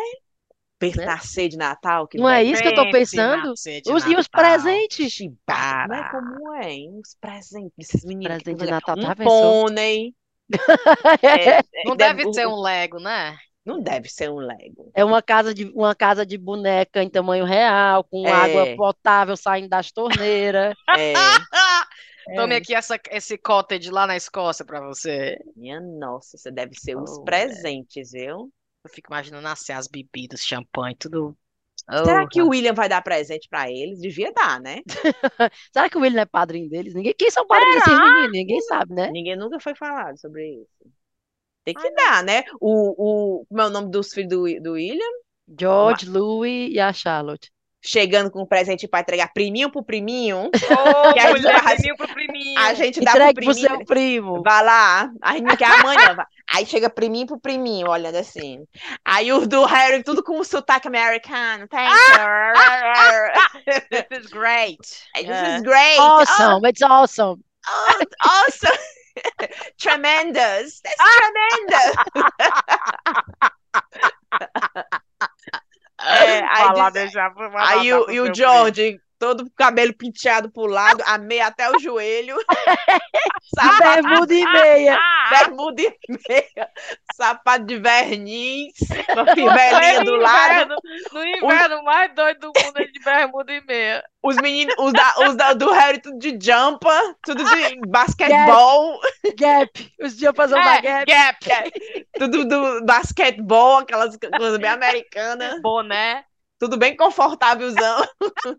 Per- Né? Nascer de Natal, que Não é velho. isso que eu tô pensando? nascer Os, e os Natal. presentes? Chibata. Como é Cara. como é? hein? Os presentes desses meninos. Presente de não- Natal, um tá pônei. É, Não deve- deve ser um Lego, né? Não deve ser um Lego. É uma casa de, uma casa de boneca em tamanho real, com É. água potável saindo das torneiras. É. Tome aqui essa, esse cottage lá na Escócia pra você. Minha nossa, você deve ser Oh, presentes, viu? Eu fico imaginando assim, as bebidas, champanhe, tudo. Será Oh, que o William vai dar presente pra eles? Devia dar, né? Será que o William não é padrinho deles? Ninguém, quem são padrinhos desses meninos? Ninguém sabe, né? Ninguém nunca foi falado sobre isso. Tem que dar, né? O, o, como é o nome dos filhos do, do William? George, Louis e a Charlotte. Chegando com um presente pra entregar priminho pro priminho. Que a mulher, gente- priminho pro priminho. A gente dá pro Entregue pro priminho. seu primo. Vai lá, a gente quer amanhã. vai. Aí chega priminho pro priminho, olhando assim. Aí os do Harry, tudo com um sotaque americano. Thank you. This is great. This is great. Awesome, it's awesome. Oh, oh, awesome. tremendous. That's tremendous. É, aí Falar, diz- deixar pro- Aí o, e o George, todo o cabelo penteado pro lado, a meia até o joelho. Sapato, bermuda e meia. bermuda e meia, sapato de verniz, com a primo. fivelinha do lado. No inverno mais doido do mundo é de bermuda e meia. Os meninos, os, da, os da- do Harry, tudo de jumper, tudo de basquetebol, Gap. Os dias pra usar É, Gap. Gap. tudo do basquetebol, aquelas coisas bem americanas, Boné. Tudo bem confortávelzão.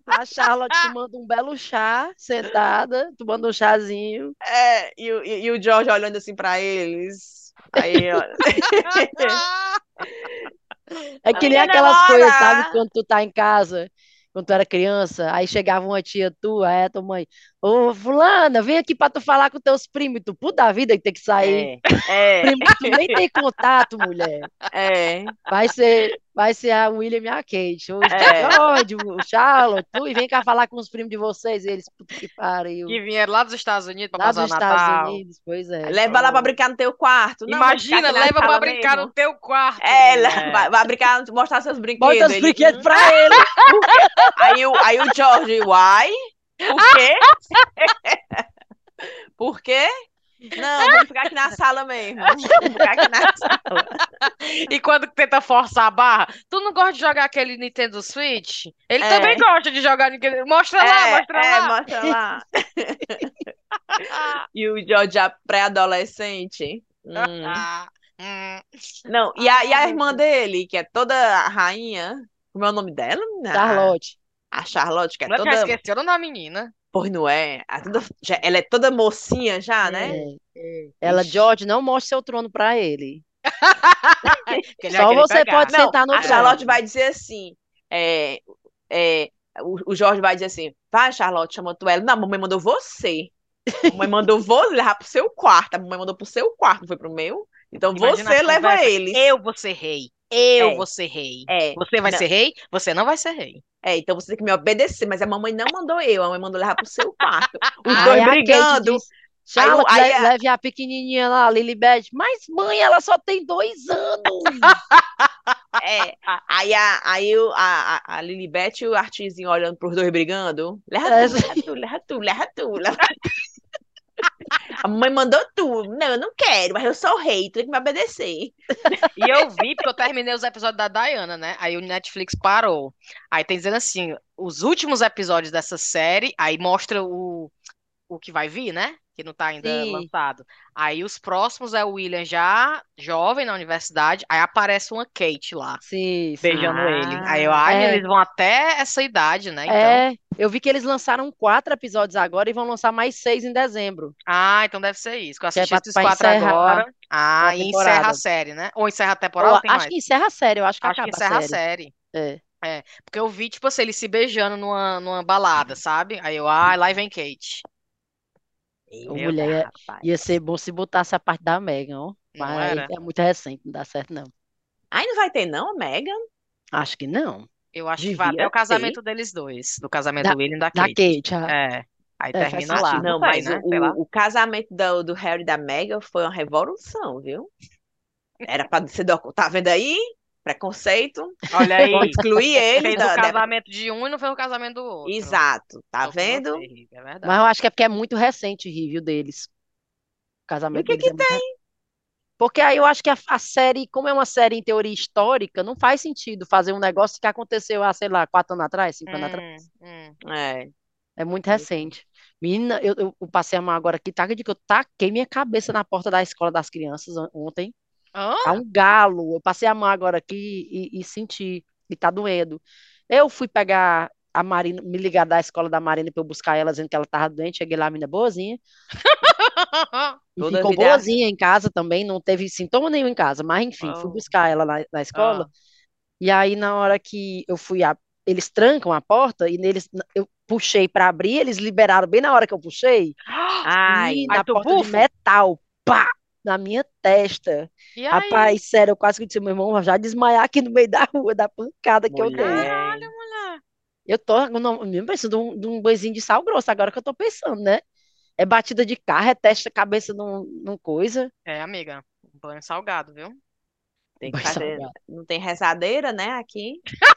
A Charlotte tomando um belo chá, sentada, tomando um chazinho. É, e, o- e, e o George olhando assim pra eles. Aí, ó. É que nem minha aquelas namora. coisas, sabe? Quando tu tá em casa, quando tu era criança, aí chegava uma tia tua, aí a tua mãe, ô fulana, vem aqui pra tu falar com teus primos, tu, puta vida que tem que sair. É, é, Primo que tu nem tem contato, mulher. é. Vai ser, vai ser a William e a Kate. O É. George, o Charlotte, tu, e vem cá falar com os primos de vocês. E eles, puta que pariu. Que vieram lá dos Estados Unidos pra Lá passar dos o Estados Natal. Unidos, pois é. Leva lá pra brincar no teu quarto. Não, Imagina, leva pra brincar mesmo. no teu quarto. É, le- vai, vai brincar, mostrar seus brinquedos. Bota os Ele, brinquedos pra ele. Aí o, aí o George, why? Por quê? Por quê? Não, vamos ficar aqui na sala mesmo. Vamos ficar aqui na sala. E quando tenta forçar a barra, tu não gosta de jogar aquele Nintendo Switch? Ele É. também gosta de jogar Nintendo. Mostra lá, É, mostra é, lá. mostra lá. E o George já pré-adolescente. Hum. Não, e a, e a irmã dele, que é toda a rainha. Como é o nome dela? menina? Charlotte. A, a Charlotte, que é Ela já toda. esqueceu o nome da menina. Pois não é? A toda- já- ela é toda mocinha já, né? É. Ela, Ixi. George, não mostre seu trono pra ele. Ele Só você pegar. pode Não, sentar no a trono. Charlotte vai dizer assim. É, é, o, o Jorge vai dizer assim: vai, Charlotte, chama tu ela. Não, a mamãe mandou você. A mamãe mandou você levar pro seu quarto. A mamãe mandou pro seu quarto, não foi pro meu. Então Imagina você a leva conversa. eles. Eu vou ser rei. Eu É. vou ser rei. É, Você vai Não. ser rei? Você não vai ser rei. É, então você tem que me obedecer, mas a mamãe não mandou eu, a mamãe mandou levar pro seu quarto. Os Aí dois a brigando. Charlotte, Aí aí le- a- leve a pequenininha lá, Lilibet. Mas, mãe, ela só tem dois anos. É, aí a, aí a, a, a Lilibet e o Artizinho olhando pros dois brigando. Leva É, leva tu, leva tu, leva tu, leva tu. A mamãe mandou tu. Não, eu não quero, mas eu sou o rei, tu tem que me obedecer. E eu vi, porque eu terminei os episódios da Diana, né? Aí o Netflix parou. Aí tem dizendo assim, os últimos episódios dessa série, aí mostra o, o que vai vir, né? Que não tá ainda Sim. lançado. Aí os próximos é o William já jovem na universidade, aí aparece uma Kate lá, Sim, beijando Ah, ele. Aí eu, ai, é. eles vão até essa idade, né? Então, É, eu vi que eles lançaram quatro episódios agora e vão lançar mais seis em dezembro. ah, então deve ser isso. Que eu Que é assisti pra- esses pra quatro agora. Ah, e encerra a série, né? Ou encerra a temporada, Eu acho mais? que encerra a série, eu acho que Acho que acaba encerra a a série. série. É. Porque eu vi, tipo assim, ele se beijando numa, numa balada, sabe? Aí eu, ai, lá vem Kate. Ô, Eita, mulher, rapaz. Ia ser bom se botasse a parte da Megan, ó. Não Mas era? é muito recente, não dá certo, não. Aí não vai ter, não, a Megan? Acho que não. Eu acho que vai até Devia o casamento deles dois. Do casamento Da- do William e da Da Kate. Kate, ah. É. Aí É, faz termina lá. sentido. Não, sei, mas né? o, Sei lá. o, o casamento do, do Harry e da Meghan foi uma revolução, viu? Era pra ser do... Tá vendo aí? Preconceito. Olha aí. Excluir ele Fez da, o da- casamento de um e não fez o casamento do outro. Exato, tá vendo? É verdade. Mas eu acho que é porque é muito recente o review deles. O casamento que deles é muito re- Porque aí eu acho que a, a série, como é uma série em teoria histórica, não faz sentido fazer um negócio que aconteceu há, sei lá, quatro anos atrás, cinco anos atrás. Hum, hum. É. É muito recente. Menina, eu, eu, eu passei a mão agora aqui, tá? Que eu taquei minha cabeça na porta da escola das crianças on- ontem. Hã? Tá um galo. Eu passei a mão agora aqui e, e senti. E tá doendo. Eu fui pegar a Marina, me ligar da escola da Marina pra eu buscar ela, dizendo que ela tava doente. Cheguei lá, a menina boazinha. E ficou é boazinha em casa também, não teve sintoma nenhum em casa. Mas enfim, fui Oh. buscar ela na, na escola. Ah. E aí, na hora que eu fui, a- eles trancam a porta e neles eu puxei pra abrir, eles liberaram bem na hora que eu puxei. Ai, e na porta de metal, pá, na minha testa. E aí? Rapaz, sério, eu quase que disse, meu irmão, vai já desmaiar aqui no meio da rua, da pancada que eu dei. mulher. Caralho, mulher. Eu tô não, me pensando de um, de um boizinho de sal grosso, agora que eu tô pensando, né? É batida de carro, é testa cabeça num, num coisa. É, amiga. Um banho salgado, viu? Tem fazer. salgado. Não tem rezadeira, né? Aqui.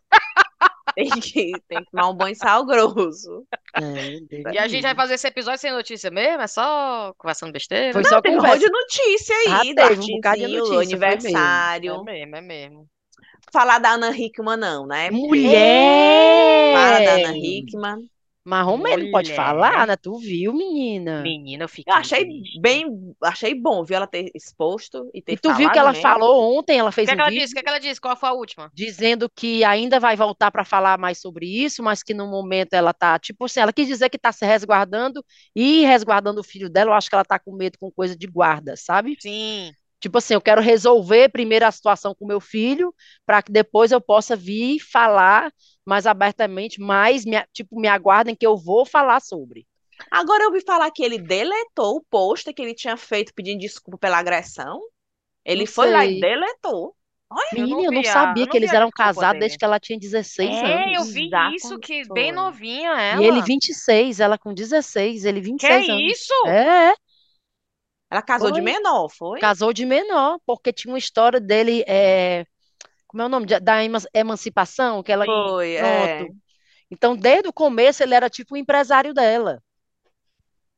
Tem que, tem que tomar um banho sal grosso. É, E a gente vai fazer esse episódio sem notícia mesmo? É só conversando besteira? Foi só Tem um monte conversa. de notícia Ah, aí, do teve um bocado de notícia, foi mesmo. aniversário. É mesmo, é mesmo. Falar da Ana Hickman, não, né? Mulher! Fala da Ana Hickman. Marrom não pode falar, né? Tu viu, menina? Menina, eu fiquei Eu achei triste. bem, achei bom, viu, ela ter exposto e ter E tu viu que ela mesmo. falou ontem, ela O fez que é um que ela vídeo disse? O que é que ela disse? Qual foi a última? dizendo que ainda vai voltar para falar mais sobre isso, mas que no momento ela tá, tipo assim, ela quis dizer que tá se resguardando e resguardando o filho dela. Eu acho que ela tá com medo com coisa de guarda, sabe? Sim. Tipo assim, eu quero resolver primeiro a situação com meu filho, para que depois eu possa vir falar mais abertamente, mas me, tipo, me aguardem que eu vou falar sobre. Agora eu ouvi falar que ele deletou o post que ele tinha feito pedindo desculpa pela agressão. Ele Não foi lá sei. e deletou. Olha, Eu não Menina, eu não vi a- sabia eu que não eles eram casados dele. desde que ela tinha 16 É, eu anos. vi Exato, isso, que foi. bem novinha E ele ela. 26, ela com 16, ele Que 26 anos. isso? É, ela casou de Foi. menor, foi? casou de menor, porque tinha uma história dele, é, como é o nome? De- Da eman- emancipação, que ela. Foi, é. Então, desde o começo, ele era tipo o empresário dela.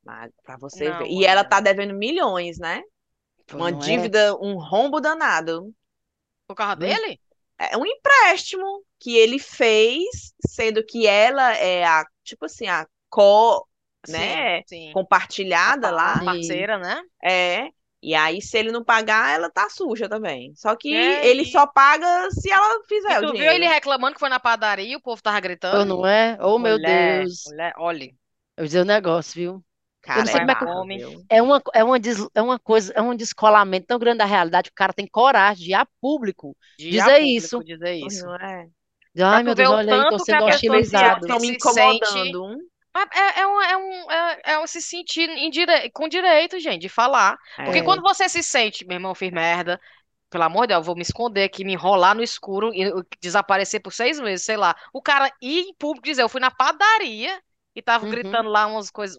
Mas Pra você Não, ver. E ela mulher. tá devendo milhões, né? Uma não é? dívida, um rombo danado. Por causa Hum. dele? É um empréstimo que ele fez, sendo que ela é a, tipo assim, a co, né, Sim, sim. compartilhada lá. parceira, né? É. E aí, se ele não pagar, ela tá suja também. Só que É ele isso. só paga se ela fizer E o tu viu dinheiro. ele reclamando que foi na padaria e o povo tava gritando? não é? Oh, meu Mulher, Deus. mulher, olha. Eu dizer um negócio, viu? Cara, é é viu? É uma, é uma, des- é uma coisa, é um descolamento tão grande da realidade que o cara tem coragem de ir a público. De Dizer a público isso. dizer isso. não é? Ai, meu Deus, o olha aí, tô sendo hostilizado. Estão me se incomodando. um. Mas É, é, um, é, um, é, é um se sentir dire... com direito, gente, de falar. Porque É. quando você se sente, meu irmão, fiz merda, pelo amor de Deus, eu vou me esconder aqui, me enrolar no escuro e desaparecer por seis meses, sei lá. O cara ir em público dizer, eu fui na padaria e tava Uhum. gritando lá umas coisas.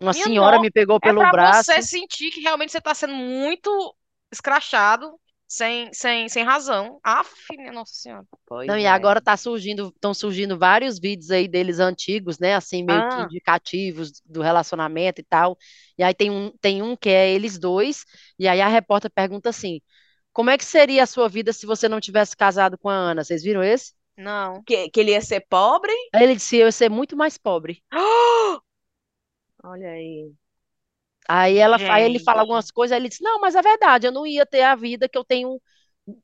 Uma Minha senhora nossa, me pegou É pelo pra braço. você sentir que realmente você tá sendo muito escrachado, sem, sem, sem razão. Aff, minha Nossa Senhora. Pois Não, e é. agora tá surgindo, estão surgindo vários vídeos aí deles antigos, né? Assim, meio que Ah. indicativos do relacionamento e tal. E aí tem um, tem um que é eles dois, e aí a repórter pergunta assim: como é que seria a sua vida se você não tivesse casado com a Ana? Vocês viram esse? Não. Que, que ele ia ser pobre? Aí ele disse: eu ia ser muito mais pobre. Olha aí. Aí ela, aí ele fala algumas coisas, aí ele disse: não, mas é verdade, eu não ia ter a vida que eu tenho,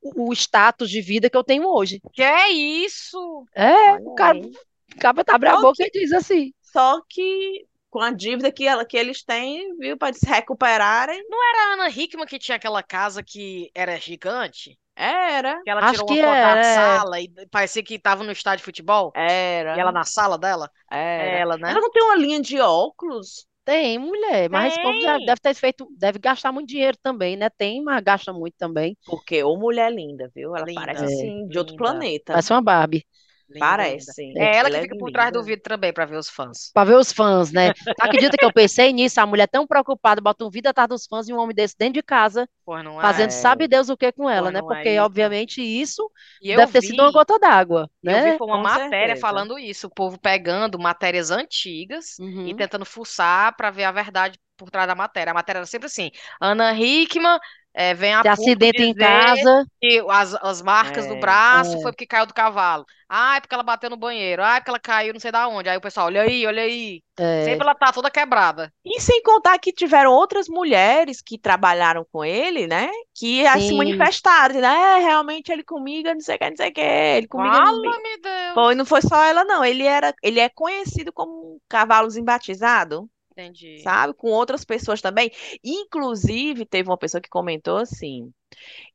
o, status de vida que eu tenho hoje. Que é isso? É, Olha o cara, aí. o cara abre a Só boca e diz assim. Só que com a dívida que, ela, que eles têm, viu, para se recuperarem, Era a Ana Hickman que tinha aquela casa que era gigante? era. Que ela Acho tirou que uma foto da é. sala e parecia que tava no estádio de futebol? Era. E ela na sala dela? É Era. ela, né? Ela não tem uma linha de óculos? Tem, mulher, mas esse povo já Tem. deve ter feito, deve gastar muito dinheiro também, né? Tem, mas gasta muito também. Porque, ô mulher linda, viu? Ela Linda. parece É. assim, de outro Linda. planeta. Parece uma Barbie. Linda, Parece. linda. É ela que é fica por trás do vidro também pra ver os fãs. Pra ver os fãs, né? Acredita que eu pensei nisso? A mulher tão preocupada, bota um vídeo atrás dos fãs e um homem desse dentro de casa, é? fazendo É. sabe Deus o que com ela, né? é Porque, isso. obviamente, isso E eu deve ter vi, sido uma gota d'água, eu né? vi foi uma Com matéria certeza. falando isso, o povo pegando matérias antigas e Uhum. tentando fuçar pra ver a verdade por trás da matéria. A matéria era sempre assim: Ana Hickman eh, vem a Se acidenta em casa, que as, as marcas do É. braço É. foi porque caiu do cavalo. Ah, é porque ela bateu no banheiro. Ah, é porque ela caiu não sei da onde. Aí o pessoal, olha aí, olha aí. é, Sempre ela tá toda quebrada. E sem contar que tiveram outras mulheres que trabalharam com ele, né? Que se Sim. manifestaram, dizendo, é, realmente ele comigo, não sei o que, não sei o que, ele comigo. não Fala, meu Deus. Foi, não foi só ela, não. Ele era, ele é conhecido como um cavalozinho batizado, Entendi. sabe? Com outras pessoas também. Inclusive, teve uma pessoa que comentou assim,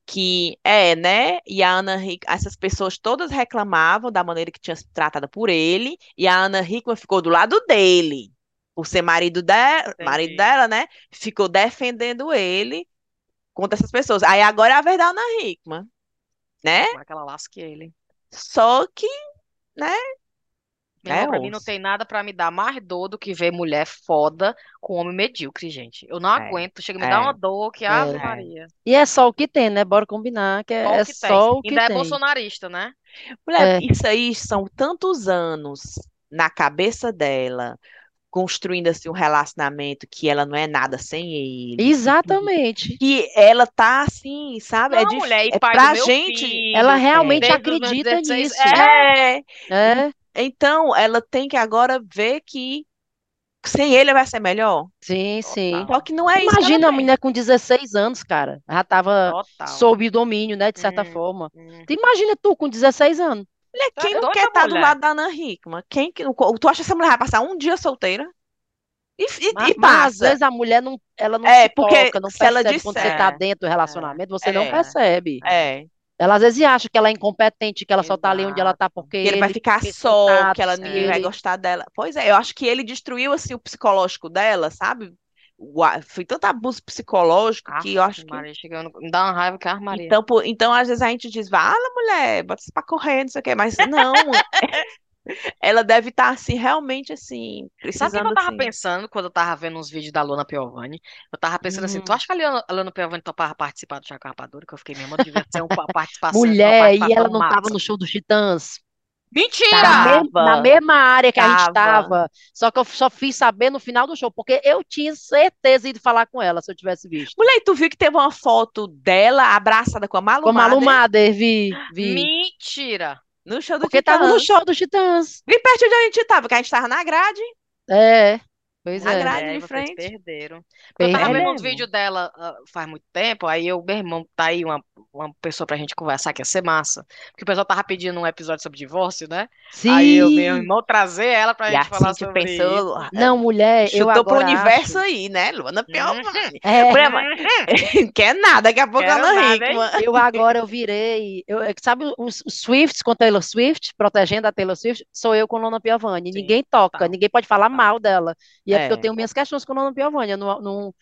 que é, né? E a Ana Hick, essas pessoas todas reclamavam da maneira que tinha sido tratada por ele, e a Ana Hickman ficou do lado dele, por ser marido, de, marido dela, né? Ficou defendendo ele contra essas pessoas. Aí agora é a vez da Ana Hickman, né? Como é que ela lasca ele? Só que, né? Meu É irmão, pra mim não tem nada pra me dar mais dor do que ver mulher foda com homem medíocre, gente. Eu não É, aguento. Chega a me dar é, uma dor que Ave É. Maria. E é só o que tem, né? Bora combinar que é, Só é o que tem. só o que Ainda é tem. bolsonarista, né? Mulher, É. isso aí são tantos anos na cabeça dela, construindo assim um relacionamento que ela não é nada sem ele, que, Exatamente. que ela tá assim, sabe? É, Não, dif- mulher, e é pra do meu gente. Ela filho, realmente os meus acredita 16. nisso. É, É, É, então ela tem que agora ver que sem ele vai ser melhor. sim, sim. Só que não é isso que ela Imagina a menina com 16 anos, cara. Já tava Total. sob o domínio, né? De certa Hum, forma. hum. Imagina tu com 16 anos. Mulher, Tá quem não quer estar do mulher? lado da Ana Hickman? Quem que, tu acha que essa mulher vai passar um dia solteira? E, e, Mas, e mas às passa. vezes a mulher não, ela não É, se porque toca, não se ela percebe quando você tá disser, dentro do relacionamento, você não é, percebe. é, Ela às vezes acha que ela é incompetente, que ela só tá ali onde ela tá Exato. porque que ele vai ele ficar só, que ela ninguém vai ele. gostar dela. Pois é, eu acho que ele destruiu assim o psicológico dela, sabe? Foi tanto abuso psicológico que eu acho Aff, que Maria, chegando. Me dá uma raiva que a Maria. então, por- então às vezes a gente diz, fala, mulher, bota isso pra correr, não sei o quê, mas não, ela deve estar assim realmente assim, Sabe o que precisando eu tava assim. pensando quando eu tava vendo uns vídeos da Luna Piovani? Eu tava pensando assim, tu Hum. acha que a Luna, a Luna Piovani topava participar do Chaco Rapadura? Que eu fiquei mesmo, devia ser uma participação, uma Mulher, e ela não tava massa. no show dos Titãs. Mentira! Na, mesma- na Tava. mesma área que a gente Tava. tava. Só que eu só fiz saber no final do show, porque eu tinha certeza de falar com ela se eu tivesse visto. Mulher, e tu viu que teve uma foto dela abraçada com a Malu Com a Malu Mader, vi, vi. Mentira! No show do Porque tava no Titãs. show dos Titãs. Bem perto de onde a gente tava, que a gente tava na grade. É, pois Na é. grade. de É, vocês frente. perderam. Eu tava vendo Perdemos. vídeos dela ah, faz muito tempo, aí eu, meu irmão, tá aí uma, uma pessoa pra gente conversar que ia ser massa. Porque o pessoal tava pedindo um episódio sobre divórcio, né? Aí eu, meu Sim. irmão, trazer ela pra E gente falar assim, tu sobre isso. pensou, Não, mulher, eu chutou pro agora universo acho. aí, né, Luana Piovani? É, Mulher, mas- Quer nada, daqui a pouco Quero Ana nada, hein? Hickman. eu agora eu virei. Eu, é sabe os, os Swifts com Taylor Swift, protegendo a Taylor Swift, sou eu com Lona Piovani. Sim, Ninguém toca, total, ninguém pode falar mal dela. E é porque eu É. tenho minhas questões com Lona Piovani. Eu não, não,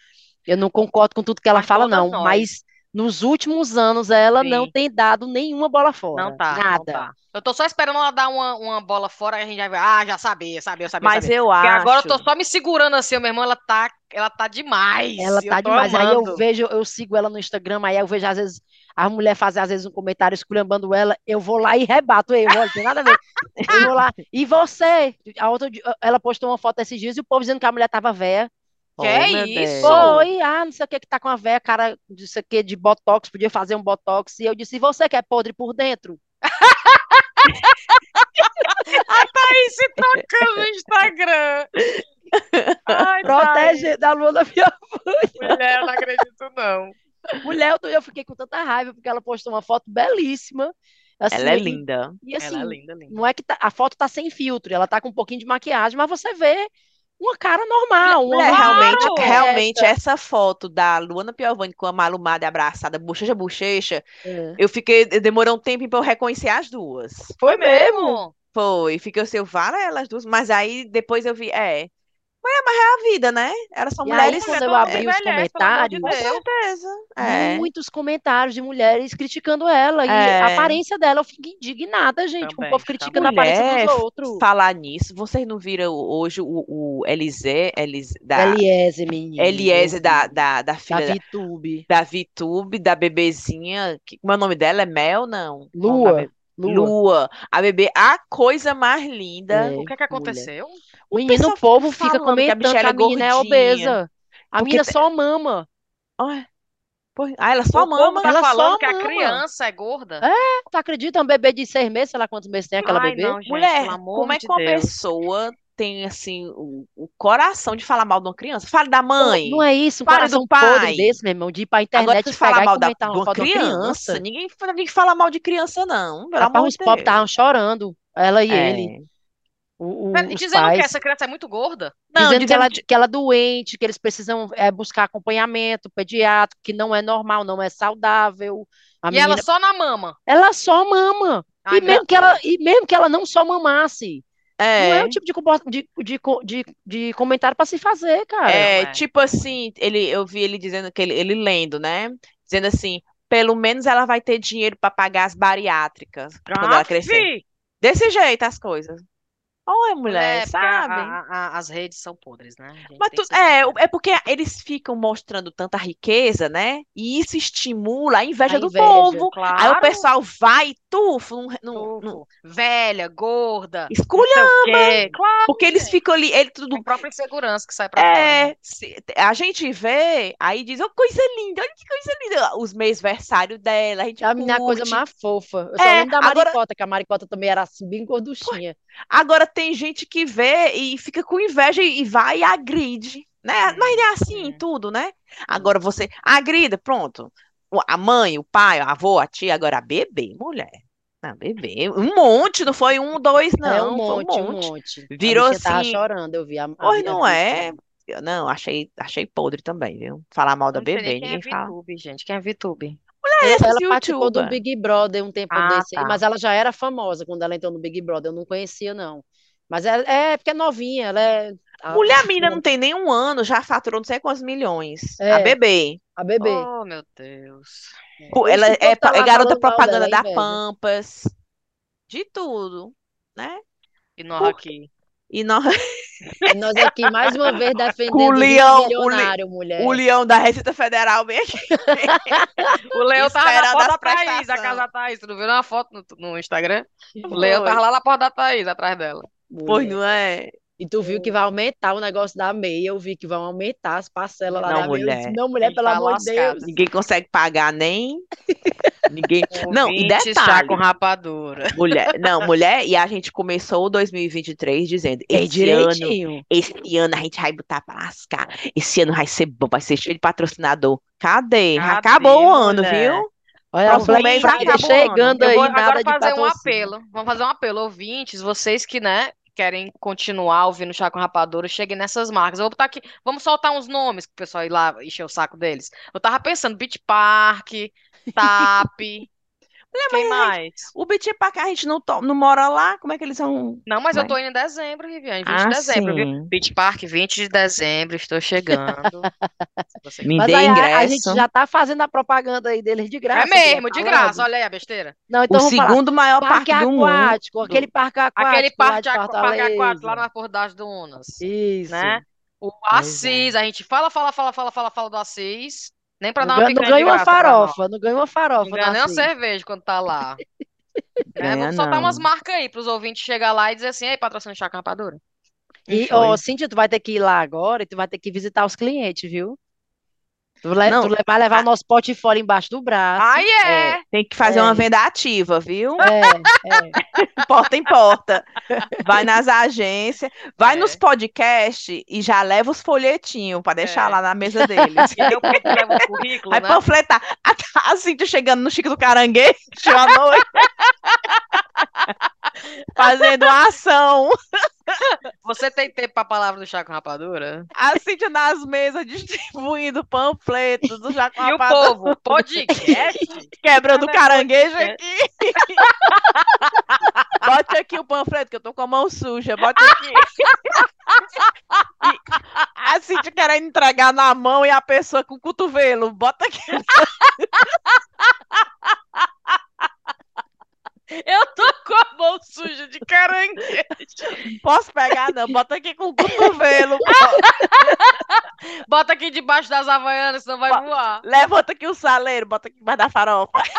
eu não concordo com tudo que ela Mas fala, não. nós. Mas nos últimos anos ela não Sim. tem dado nenhuma bola fora. Não tá, não Nada. tá. Eu tô só esperando ela dar uma, uma bola fora e a gente já vai. Ah, já sabia, sabia, sabia, Mas sabia. eu Porque acho. agora eu tô só me segurando assim, meu irmão, ela tá, ela tá demais. Ela tá demais. Aí eu amando. vejo, eu sigo ela no Instagram, aí eu vejo às vezes a mulher fazer às vezes um comentário esculhambando ela, eu vou lá e rebato eu, olha, tem nada a ver. Eu vou lá. E você? A outra, ela postou uma foto esses dias e o povo dizendo que a mulher tava velha. Oh, Que meu isso? Foi, ah, não sei o que que tá com a véia, cara, não sei o que de botox, podia fazer um botox. E eu disse, e você que é podre por dentro? Aí se trocando no Instagram. Ai, Protege da lua da minha Thaís, mulher, eu não acredito, não. Mulher. Eu, eu fiquei com tanta raiva porque ela postou uma foto belíssima. Assim, Ela é linda. E assim, Ela é linda, linda. não é que tá- a foto tá sem filtro, ela tá com um pouquinho de maquiagem, mas você vê uma cara normal, uma mulher realmente, Claro! realmente, essa foto da Luana Piovani com a Malu Mader abraçada, bochecha bochecha, É. eu fiquei. Demorou um tempo pra eu reconhecer as duas. Foi mesmo? Foi, fiquei assim, eu vale elas duas, mas aí depois eu vi, é. Mas é, mas é a vida, né? Elas são E aí, mulheres. quando mulher eu abri os comentários, Com certeza. É. muitos comentários de mulheres criticando ela e É. a aparência dela. Eu fico indignada, gente, com o Também, povo criticando a aparência dos outros. falar nisso, vocês não viram hoje o, o Elisé, Elis, da, Eliezer, menina. Eliezer, da, da, da filha da, VTube. da VTube, da bebezinha, que, como é o nome dela? É Mel, não? Lua. bebê- Lua. Lua. A bebê, a coisa mais linda. É, O que é que mulher. O Menino, o povo fica que a comentando que a é menina é gordinha. obesa. A Porque menina só mama. Ai, ah, ela só o mama. tá Ela só falando que a mama. criança é gorda. Tu acredita? Um bebê de seis meses, sei lá quantos meses tem aquela Ai, bebê? não, gente, Mulher, como é de que uma Deus. pessoa tem assim o, o coração de falar mal de uma criança? Fale da mãe. Não é isso, um Fale coração do pai. podre desse, meu irmão, de ir pra Agora, internet e falar mal da, de uma criança, criança. ninguém, ninguém fala mal de criança, não. Pelo Rapaz, amor os pobres estavam chorando, ela e ele, É. o- o- e Dizendo que pais. essa criança é muito gorda? Não, dizendo que ela, de- que ela é doente, que eles precisam é, buscar acompanhamento pediátrico, que não é normal, não é saudável. A e ela menina, só na mama. ela só mama. Ai, E mesmo que ela, e mesmo que ela não só mamasse, não é É. o tipo de, de, de, de, de comentário para se fazer, cara. É, é. tipo assim, ele, eu vi ele dizendo que ele, ele lendo, né? Dizendo assim, pelo menos ela vai ter dinheiro para pagar as bariátricas quando ela crescer. Desse jeito as coisas. Olha, mulher, É, porque a- sabe? a- a- as redes são podres, né? Mas tu- é, é porque eles ficam mostrando tanta riqueza, né? E isso estimula a inveja A do inveja, povo. Aí o pessoal vai e tufo, não- Tufo. Velha, gorda, não esculha, sei o quê. Claro, porque eles gente. ficam ali, ele tudo A própria insegurança que sai pra fora. né? É, se- a gente vê, aí diz, oh, coisa linda, olha que coisa linda. Os mêsversários dela, a gente A menina é a coisa mais fofa. Eu só É, lembro da agora- Maricota, que a Maricota também era assim, bem gorduchinha. Agora tem gente que vê e fica com inveja e vai e agride, né? Mas é assim em tudo, né? Agora você agrida, pronto. O- A mãe, o pai, a avô, a tia, agora a bebê, mulher. Não, bebê, um monte, não foi um, dois, é não, um foi monte, um um monte. monte. A Virou bichinha tava assim, chorando, eu vi a, a, Pois vi- a não é. Eu não, achei, achei podre também, viu? Falar mal da não bebê, é ninguém fala. VTube, gente. Quem é VTube? É, esses Ela participou do. Big Brother um tempo Ah, desse aí, tá. mas ela já era famosa quando ela entrou no Big Brother. Eu não conhecia, não. Mas é, é porque é novinha, ela é a, Mulher, a menina não tem nem um ano, já faturou não sei quantos milhões. A É. bebê. a bebê. Oh, meu Deus. Pô, Por isso Ela é, tá é garota mal propaganda dela, da. Pampas. De tudo, né? E nós Por- aqui. E nós. E nós aqui mais uma vez defendendo o leão, o mulher. O leão da Receita Federal vem aqui. O Leão tava na porta da Thaís, a casa da Thaís. Tu não viu uma foto no, no Instagram? O Leão tava lá na porta da Thaís, atrás dela. Pois Mulher. não é? E tu viu que vai aumentar o negócio da meia, eu vi que vão aumentar as parcelas lá Não, da meia. Eu disse, mulher. não, mulher, pelo tá amor de. Deus. Ninguém consegue pagar nem. Ninguém. Não, e Ouvintes, chá detalhe. com rapadura. Mulher, não, mulher, e a gente começou o 2023 dizendo: esse ano, direitinho. esse ano a gente vai botar pra lascar. Esse ano vai ser bom, vai ser cheio de patrocinador. Cadê? Cadê, Acabou o ano, mulher? viu? Olha, o Black mês Friday ano. chegando Eu aí, vou nada agora de fazer um apelo. Vamos fazer um apelo, ouvintes, vocês que, né, querem continuar ouvindo Chá com Rapadura, cheguem nessas marcas. Eu vou botar aqui, vamos soltar uns nomes que o pessoal ir lá encher o saco deles. Eu tava pensando, Beach Park, TAP, quem mais? O Beach Park a gente não, to- não mora lá, como é que eles são? Não, mas eu Vai. tô indo em dezembro, Riviane, 20 Ah, de dezembro, viu? Beach Park, 20 de dezembro, estou chegando. Me Mas dê aí a, a ingresso. gente já tá fazendo a propaganda aí deles de graça. É mesmo, de falando. graça, olha aí a besteira. Não, então O vamos falar. segundo maior Parque parque do mundo. aquático, aquele parque aquático Aquele lá parque, de aqua- parque aquático lá na Porto das Dunas, Isso. né? O é. Assis, a gente fala, fala, fala, fala, fala, fala do Assis, nem pra Não dar uma não picanha de ganha uma farofa, não ganha uma farofa. Não ganha nem uma cerveja quando tá lá. Ganha Vamos soltar umas não. marcas aí pros ouvintes chegar lá e dizer assim, ei, patrocínio Chá Rapadura. E, ó, Cíntia, tu vai ter que ir lá agora e tu vai ter que visitar os clientes, viu? Tu, le- Não, tu le- vai levar a- o nosso portfólio embaixo do braço. Ai, é! É, tem que fazer É. uma venda ativa, viu? É, é. Porta em porta. Vai nas agências, vai É. nos podcasts e já leva os folhetinhos pra deixar É. lá na mesa deles. E aí o povo leva o currículo, Vai né? panfletar. Assim, tu chegando no Chico do Caranguejo à noite. Fazendo uma ação. Você tem tempo pra palavra do Chá com Rapadura? A Cíntia nas mesas distribuindo panfletos do Jaco E o Rapadura, povo, podcast? quebrando Cada caranguejo podcast. aqui. Bote aqui o panfleto, que eu tô com a mão suja. Bote aqui. E a Cíntia querendo entregar na mão e a pessoa com o cotovelo. Bota aqui. Eu tô com a mão suja de caranguejo. Posso pegar, não. Bota aqui com o cotovelo. Bota aqui debaixo das havaianas, senão vai Ba- voar. Levanta aqui o saleiro. Bota aqui embaixo da farofa.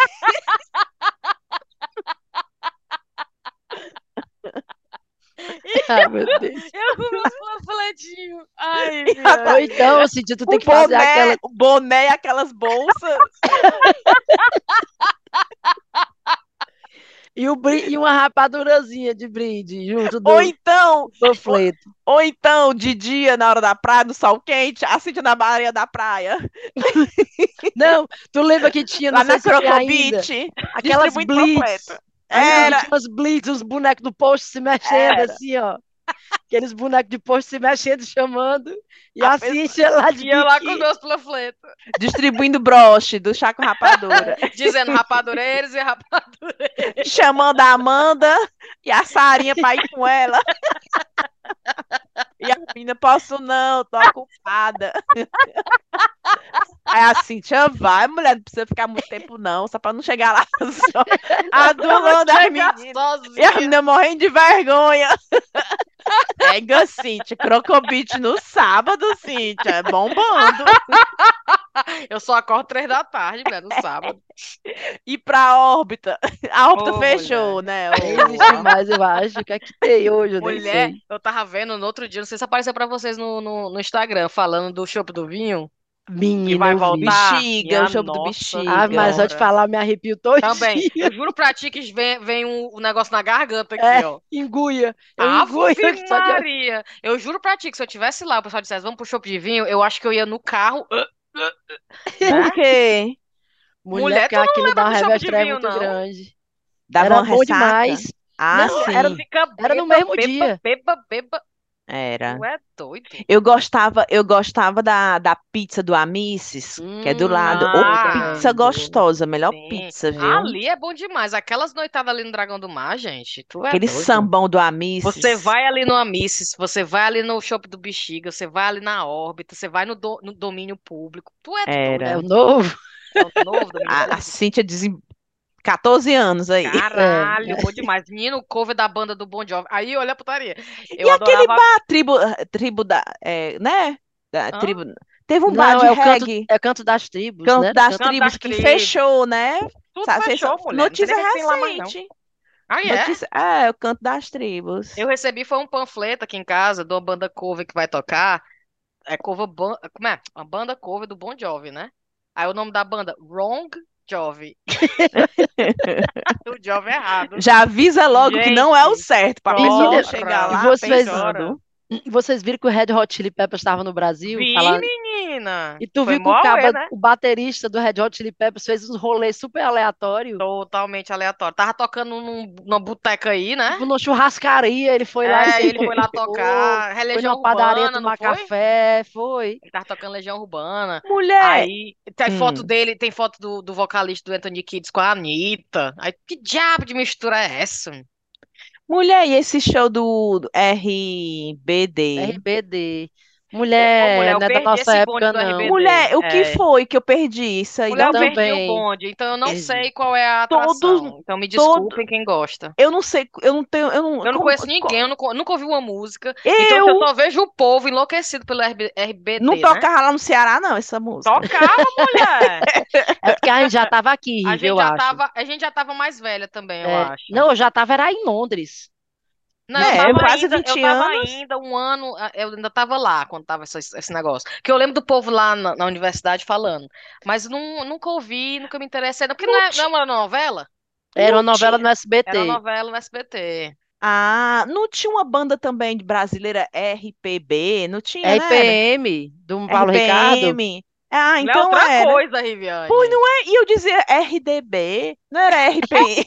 Ai, meu Deus. Eu com meus panfletinhos. Ai, Ou então, Cíntia, tu tem O que fazer boné, aquela. o boné e aquelas bolsas. E, o brin... e uma rapadurazinha de brinde junto do Ou então, panfleto. ou então, de dia, na hora da praia, no sol quente, a Cíntia na areia da praia. Não, tu lembra que tinha, Lá na Crocobit, aquelas blitz. panfleto. Era. tinha umas blitz, os bonecos do posto se mexendo, Era. assim, ó. Aqueles bonecos de posto se mexendo, chamando. E A a pessoa- lá de eu lá com biquíni. meus panfletos. Distribuindo broche do Chaco Rapadura. Dizendo rapadureiros e rapadureiros. chamando a Amanda e a Sarinha pra ir com ela. E a menina, posso não, tô ocupada. Aí a Cíntia, vai, mulher, não precisa ficar muito tempo não, só pra não chegar lá só adulando Chegar meninas. E a menina morrendo de vergonha. Pega, Cíntia, crocobite no sábado, Cíntia, é bombando. Eu só acordo três da tarde, mulher, no sábado. E pra órbita, a órbita Ô, fechou, né? Existe mais, eu acho. O que é que tem hoje? Eu Mulher, eu tava vendo no outro dia, não sei se apareceu pra vocês no, no, no Instagram, falando do chopp do vinho. Menina, vai eu vi. voltar. Bexiga, Minha o jogo do bexiga. Ah, mas só de Senhora. falar, me arrepio todo Também. Eu juro pra ti que vem, vem um, um negócio na garganta aqui, É, ó. Enguia. Eu de... Maria. Eu juro pra ti que se eu tivesse lá, o pessoal dissesse, vamos pro chopp de vinho, eu acho que eu ia no carro. ah, Por quê? Mulher, Mulher, que aquilo dá revestréia vinho, muito não? grande. Dava Era uma bom ressaca? demais. Ah, Não, sim. era- Era no beba, mesmo beba, dia. Beba, beba. Era. Tu é doido. Eu gostava, eu gostava da, da pizza do Amices, que é do Hum, lado. Ah, pizza gostosa, melhor Sim. pizza, viu? Ali é bom demais. Aquelas noitadas ali no Dragão do Mar, gente, tu é Aquele doido. sambão do Amices. Você vai ali no Amices, você vai ali no Shopping do Bexiga, você vai ali na órbita, você vai no, do- no domínio público. Tu é Era. É o doido. novo. É o novo domínio A, a. Cíntia desem- 14 anos aí. Caralho, bom demais. Menino, cover da banda do Bon Jovi. Aí, olha a putaria. Eu E aquele adorava... bar, tribo, tribo da, é, né? Da Hã? tribo, teve um bar Não, de é o canto, reggae, é canto das tribos, Canto né? das Canto- Tribos, das que Tribos. fechou, né? Tudo Sabe, fechou, fez- mulher. Notícia recente. Aí é. Notícia, é, o Canto das Tribos. Eu recebi foi um panfleto aqui em casa de uma banda cover que vai tocar. É cover ban... como é? Uma banda cover do Bon Jovi, né? Aí o nome da banda Wrong Jovi. o Jovi errado. Já avisa logo que não é o Gente, certo, pra chora. pessoa chegar lá vocês- pensando. Vocês viram que o Red Hot Chili Peppers estava no Brasil? Vi, menina. E tu Foi viu que o, caba- né? o baterista do Red Hot Chili Peppers fez uns rolês super aleatórios. Totalmente aleatório. Tava tocando num, numa boteca aí, né? Tipo, numa churrascaria, ele foi lá e É, ele foi lá tocar. É foi Legião numa padaria Urbana, tomar foi? café, foi. Ele tava tocando Legião Urbana. Mulher, Aí tem Hum. foto dele, tem foto do, do vocalista do Anthony Kids com a Anitta. Aí que diabo de mistura é essa? Mulher, e esse show do RBD? RBD. Mulher, mulher, não é da nossa época, não. Mulher, o que É. foi que eu perdi isso aí? Mulher, eu Não- perdi o também. bonde, então eu não Perdi. sei qual é a Todos- atração. Então me desculpem quem gosta. Eu não sei, eu não tenho, eu não, Eu não como- conheço ninguém, eu não nunca ouvi uma música. Então Eu eu só vejo o povo enlouquecido pelo RB, RBD, não né? tocava lá no Ceará não, essa música. Tocava, mulher! É porque a gente já tava aqui, A gente eu já acho. tava, a gente já tava mais velha também, eu É, acho. Não, eu já tava era em Londres. Não, É, eu tava quase ainda, 20 eu tava anos. ainda um ano, ah, eu ainda tava lá quando tava esse, esse negócio. Que eu lembro do povo lá na, na universidade falando. Mas não, nunca ouvi, nunca me interessei. Porque não é, não é uma novela? Era uma novela no SBT. Era uma novela no SBT. Ah, não tinha uma banda também brasileira RPB? Não tinha, né? RPM, do Paulo Ricardo. RPM. Ah, Não é então outra era. coisa, Riviane. Pois não é, e eu dizia RDB, não era RPM.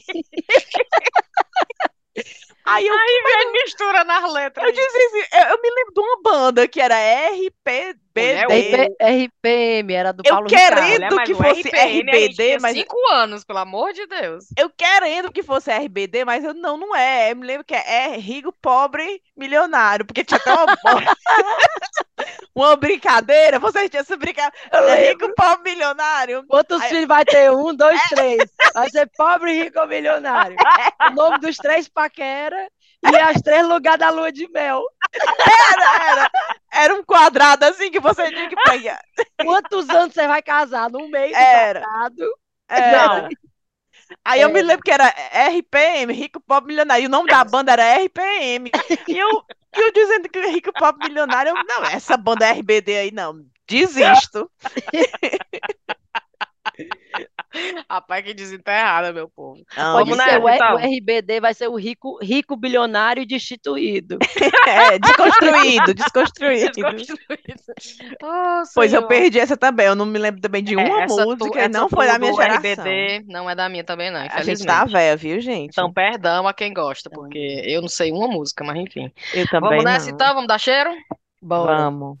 Aí eu, Riviane mistura nas letras. eu dizia assim, eu, eu me lembro de uma banda que era RPBD. Mulher, RP RPM, era do Eu Paulo querendo Ricardo. Mas que fosse RPM, RBD, mas- cinco anos, pelo amor de Deus. Eu querendo que fosse RBD, mas eu não, não é. Eu me lembro que é, é rico, pobre, milionário, porque tinha até uma, uma brincadeira, vocês tinham essa brincadeira, é rico, pobre, milionário. Quantos Aí- filhos vai ter? Um, dois, três. Vai ser pobre, rico ou milionário. O nome dos três paquera e as três lugares da lua de mel. Era, era, era um quadrado assim que você tinha que pegar. Quantos anos você vai casar? No mês Era. casado. Era. Não. Aí eu me É. lembro que era RPM, Rico, Pobre, Milionário. E o nome da banda era RPM. E eu, eu dizendo que Rico, Pobre, Milionário. Eu, não, essa banda RBD aí não. Desisto. Rapaz, que desenterrada, meu povo. Não, Pode Vamos ser, nessa, o, então. o RBD vai ser o rico, rico bilionário destituído. É, desconstruído, desconstruído. Desconstruído. Oh, Pois eu perdi essa também. Eu não me lembro também de É, uma tu- música essa não foi da minha geração. RBD não é da minha também, não, A gente tá velha, viu, gente? Então, perdão a quem gosta, porque eu não sei uma música, mas enfim. eu também Vamos nessa não. então? Vamos dar cheiro? Bora. Vamos.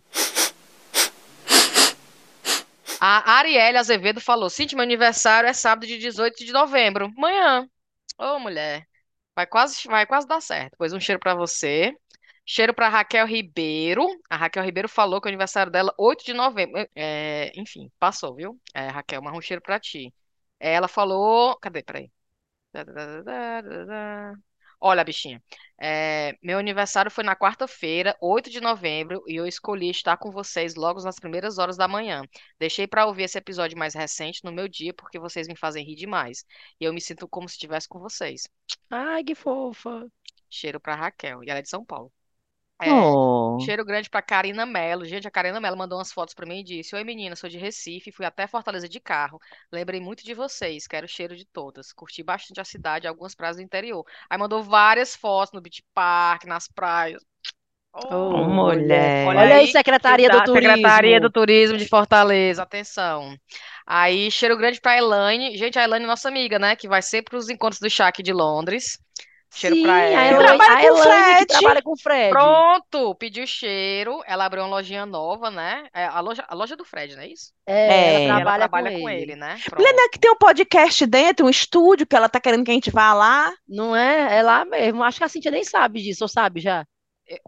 A Arielle Azevedo falou: Cintia, meu aniversário é sábado de 18 de novembro. Amanhã. Ô, mulher. Vai quase, vai quase dar certo. Pois um cheiro pra você. Cheiro pra Raquel Ribeiro. A Raquel Ribeiro falou que o aniversário dela é 8 de novembro. É, enfim, passou, viu? É, Raquel, mas um cheiro pra ti. Ela falou. Cadê? Peraí. Olha, bichinha. É, meu aniversário foi na quarta-feira, 8 de novembro, e eu escolhi estar com vocês logo nas primeiras horas da manhã. Deixei pra ouvir esse episódio mais recente no meu dia, porque vocês me fazem rir demais. E eu me sinto como se estivesse com vocês. Ai, que fofa. Cheiro pra Raquel, e ela é de São Paulo. É, Oh. Cheiro grande pra Karina Mello. Gente, a Karina Mello mandou umas fotos pra mim e disse: Oi, menina, sou de Recife, fui até Fortaleza de carro. Lembrei muito de vocês, quero o cheiro de todas. Curti bastante a cidade, algumas praias do interior. Aí mandou várias fotos no Beach Park, nas praias. Ô, Oh, mulher. Olha Olha aí, Secretaria do Turismo. Secretaria do Turismo de Fortaleza, atenção. Aí, cheiro grande pra Elaine. Gente, a Elaine é nossa amiga, né? Que vai sempre pros encontros do Shaq de Londres. Cheiro Sim, pra ela. Trabalha com Fred. trabalha com o Fred. Pronto, pediu cheiro. Ela abriu uma lojinha nova, né? É a loja, a loja do Fred, não é isso? É, É. ela ela trabalha, trabalha com, com ele. ele, né? Pronto. não é que tem um podcast dentro, um estúdio, que ela tá querendo que a gente vá lá? Não é? É lá mesmo. Acho que a Cintia nem sabe disso, ou sabe já?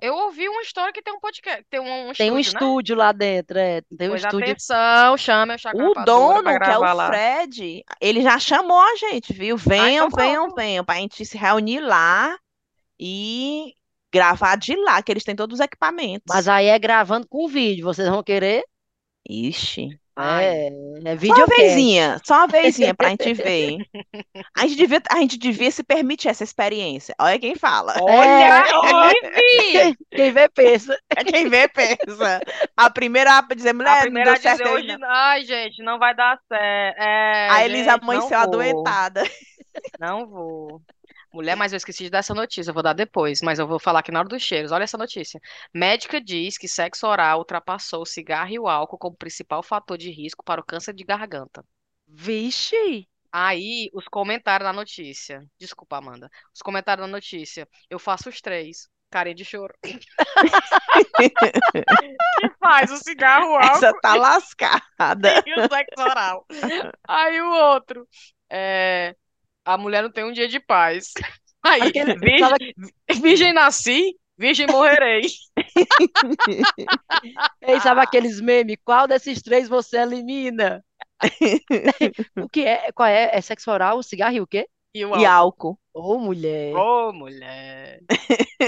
Eu- ouvi uma história que tem um podcast, tem um, um Tem um estúdio, né? estúdio lá dentro, é. Tem um Pois estúdio. atenção, chame a Chaco O pra dono, que é o lá. Fred, ele já chamou a gente, viu? Venham, então venham, pronto. venham, pra gente se reunir lá e gravar de lá, que eles têm todos os equipamentos. Mas aí é gravando com vídeo. Vocês vão querer? Ixi. É, é Só uma vezinha, só uma vezinha pra gente ver. A gente devia, a gente devia se permitir essa experiência. Olha quem fala. olha, É. Ive! Quem, vê, pensa. Quem vê, pensa. A primeira a dizer, A mulher, não primeira deu a certo hoje, não. ai, gente, não vai dar certo. É, A Elisa gente, não amanheceu adoentada. Não vou. Mulher, mas eu esqueci de dar essa notícia, eu vou dar depois, mas eu vou falar aqui na hora dos cheiros. Olha essa notícia. Médica diz que sexo oral ultrapassou o cigarro e o álcool como principal fator de risco para o câncer de garganta. Vixe. Aí, os comentários da notícia. Desculpa, Amanda. Os comentários da notícia. Eu faço os três. Carinha de choro. que faz o cigarro, o álcool Essa tá lascada. e o sexo oral. Aí o outro. É, a mulher não tem um dia de paz. Aí, Aquele- virgem, sabe- virgem nasci, virgem morrerei. Ei, sabe aqueles memes? Qual desses três você elimina? O que é? Qual é? É sexo oral, cigarro e o quê? E o E álcool. álcool. Ô, mulher. Ô, mulher.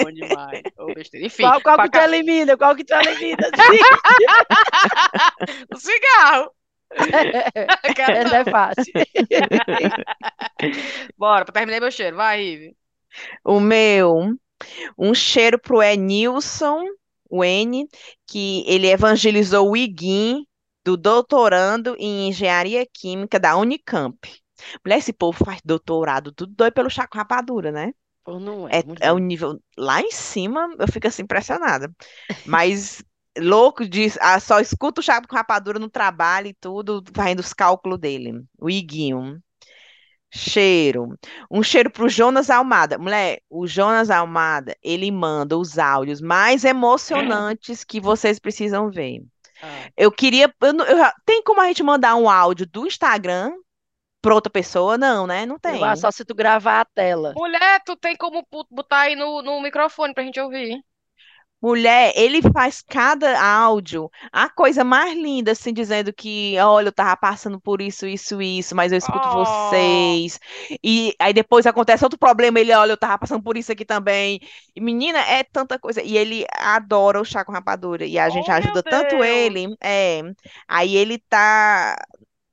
Bom demais. Ô, besteira. Enfim, Qual, qual que tu elimina? Qual que tu elimina? o cigarro. Essa é fácil. Bora, pra terminar meu cheiro. Vai, Ive. O meu, um cheiro pro Enilson, o N, que ele evangelizou o Iguim do doutorando em engenharia química da Unicamp. Mulher, esse povo faz doutorado, tudo doido pelo Chaco Rapadura, né? Pô, não é, É, é um nível lá em cima, eu fico assim impressionada. Mas louco diz, ah, só escuta o Chaco Rapadura no trabalho e tudo, fazendo os cálculos dele. O Iguinho. Cheiro. Um cheiro pro Jonas Almada. Mulher, o Jonas Almada, ele manda os áudios mais emocionantes que vocês precisam ver. Ah, Eu queria. eu eu tem como a gente mandar um áudio do Instagram para outra pessoa? Não, né? Não tem. Acho só se tu gravar a tela. Mulher, tu tem como botar aí no, no microfone pra gente ouvir. Mulher, ele faz cada áudio a coisa mais linda, assim, dizendo que, olha, eu tava passando por isso, isso, isso, mas eu escuto Oh. vocês. E aí depois acontece outro problema, ele, olha, eu tava passando por isso aqui também. E, menina, é tanta coisa. E ele adora o chá com rapadura. E a gente Oh, ajuda tanto ele. É. Aí ele tá.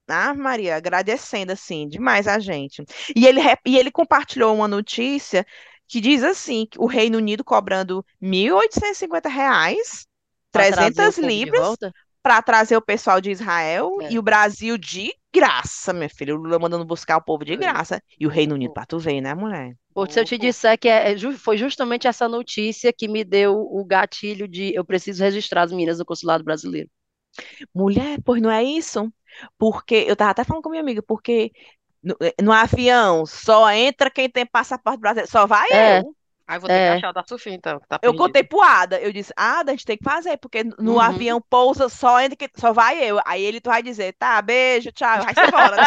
Ah, Maria, agradecendo assim demais a gente. E ele, e ele compartilhou uma notícia que diz assim, que o Reino Unido cobrando 1.850 reais, Pra trazer o 300 povo de libras, para trazer o pessoal de Israel É. e o Brasil de graça, minha filha. O Lula mandando buscar o povo de graça. E o Reino Unido pra tu ver, né, mulher? Pô, se eu te disser que é, é foi justamente essa notícia que me deu o gatilho de eu preciso registrar as meninas no consulado brasileiro. Mulher, pois não é isso? Porque eu tava até falando com minha amiga, porque no, eh, no avião só entra quem tem passaporte brasileiro, só vai É. eu. Aí vou ter que É. achar o da Sofia, então, que tá Eu contei pro Ada, eu disse, Ada, a gente tem que fazer, porque no Uhum. avião pousa, só entra quem, só vai eu. Aí ele tu vai dizer, tá, beijo, tchau, vai-se embora. né?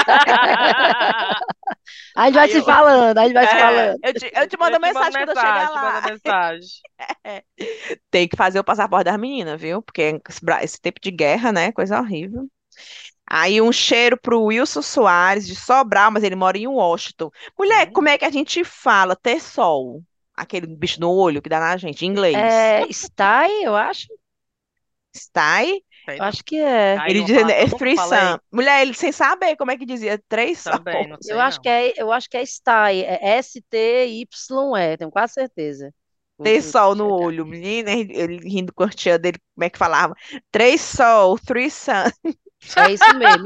A gente vai Aí se eu- falando, a gente vai se É, falando. eu te, eu te mando Eu te mensagem quando eu chegar mensagem, lá. manda mensagem. Tem que fazer o passaporte das meninas, viu? Porque esse, esse tempo de guerra, né? Coisa horrível. Aí um cheiro pro Wilson Soares de Sobral, mas ele mora em Washington. Mulher, Hum. como é que a gente fala ter sol? Aquele bicho no olho que dá na gente, em inglês. É, Stay, eu acho. Sty? Sei Eu acho que é. Aí Ele dizendo, é falei. sun. Mulher, ele sem saber como é que dizia, três sol. Também, não sei Eu acho não. que é, eu acho que é Stay, é S-T-Y-E, tenho quase certeza. Ter sol no olho, menina, ele ele rindo com a tia dele, como é que falava? Três sol, three sun. É isso mesmo,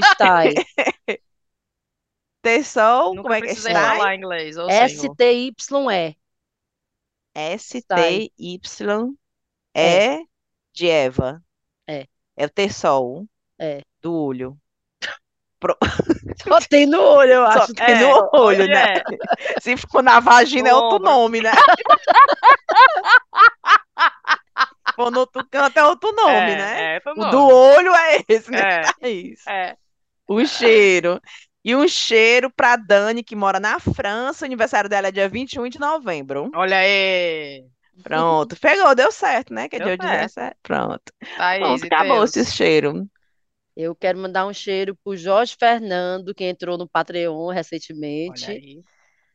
sol, Nunca como é que é? falar inglês. S-T-Y-E. S-T-Y-E de Eva. É. É o ter sol É. do olho. Só tem no olho, eu Só acho. tem É, no olho, né? é. Se for na vagina é outro ombro. nome, né? No outro canto é outro nome, É, né? é, tô O nome. do olho é esse, né? É, É isso. é. Um cheiro. E um cheiro pra Dani, que mora na França. O aniversário dela é dia 21 de novembro. Olha aí. Pronto, pegou, deu certo, né? Que Deu hoje deu certo. Pronto. Thaís, Pronto, acabou esse cheiro. Eu quero mandar um cheiro pro Jorge Fernando, que entrou no Patreon Olha recentemente.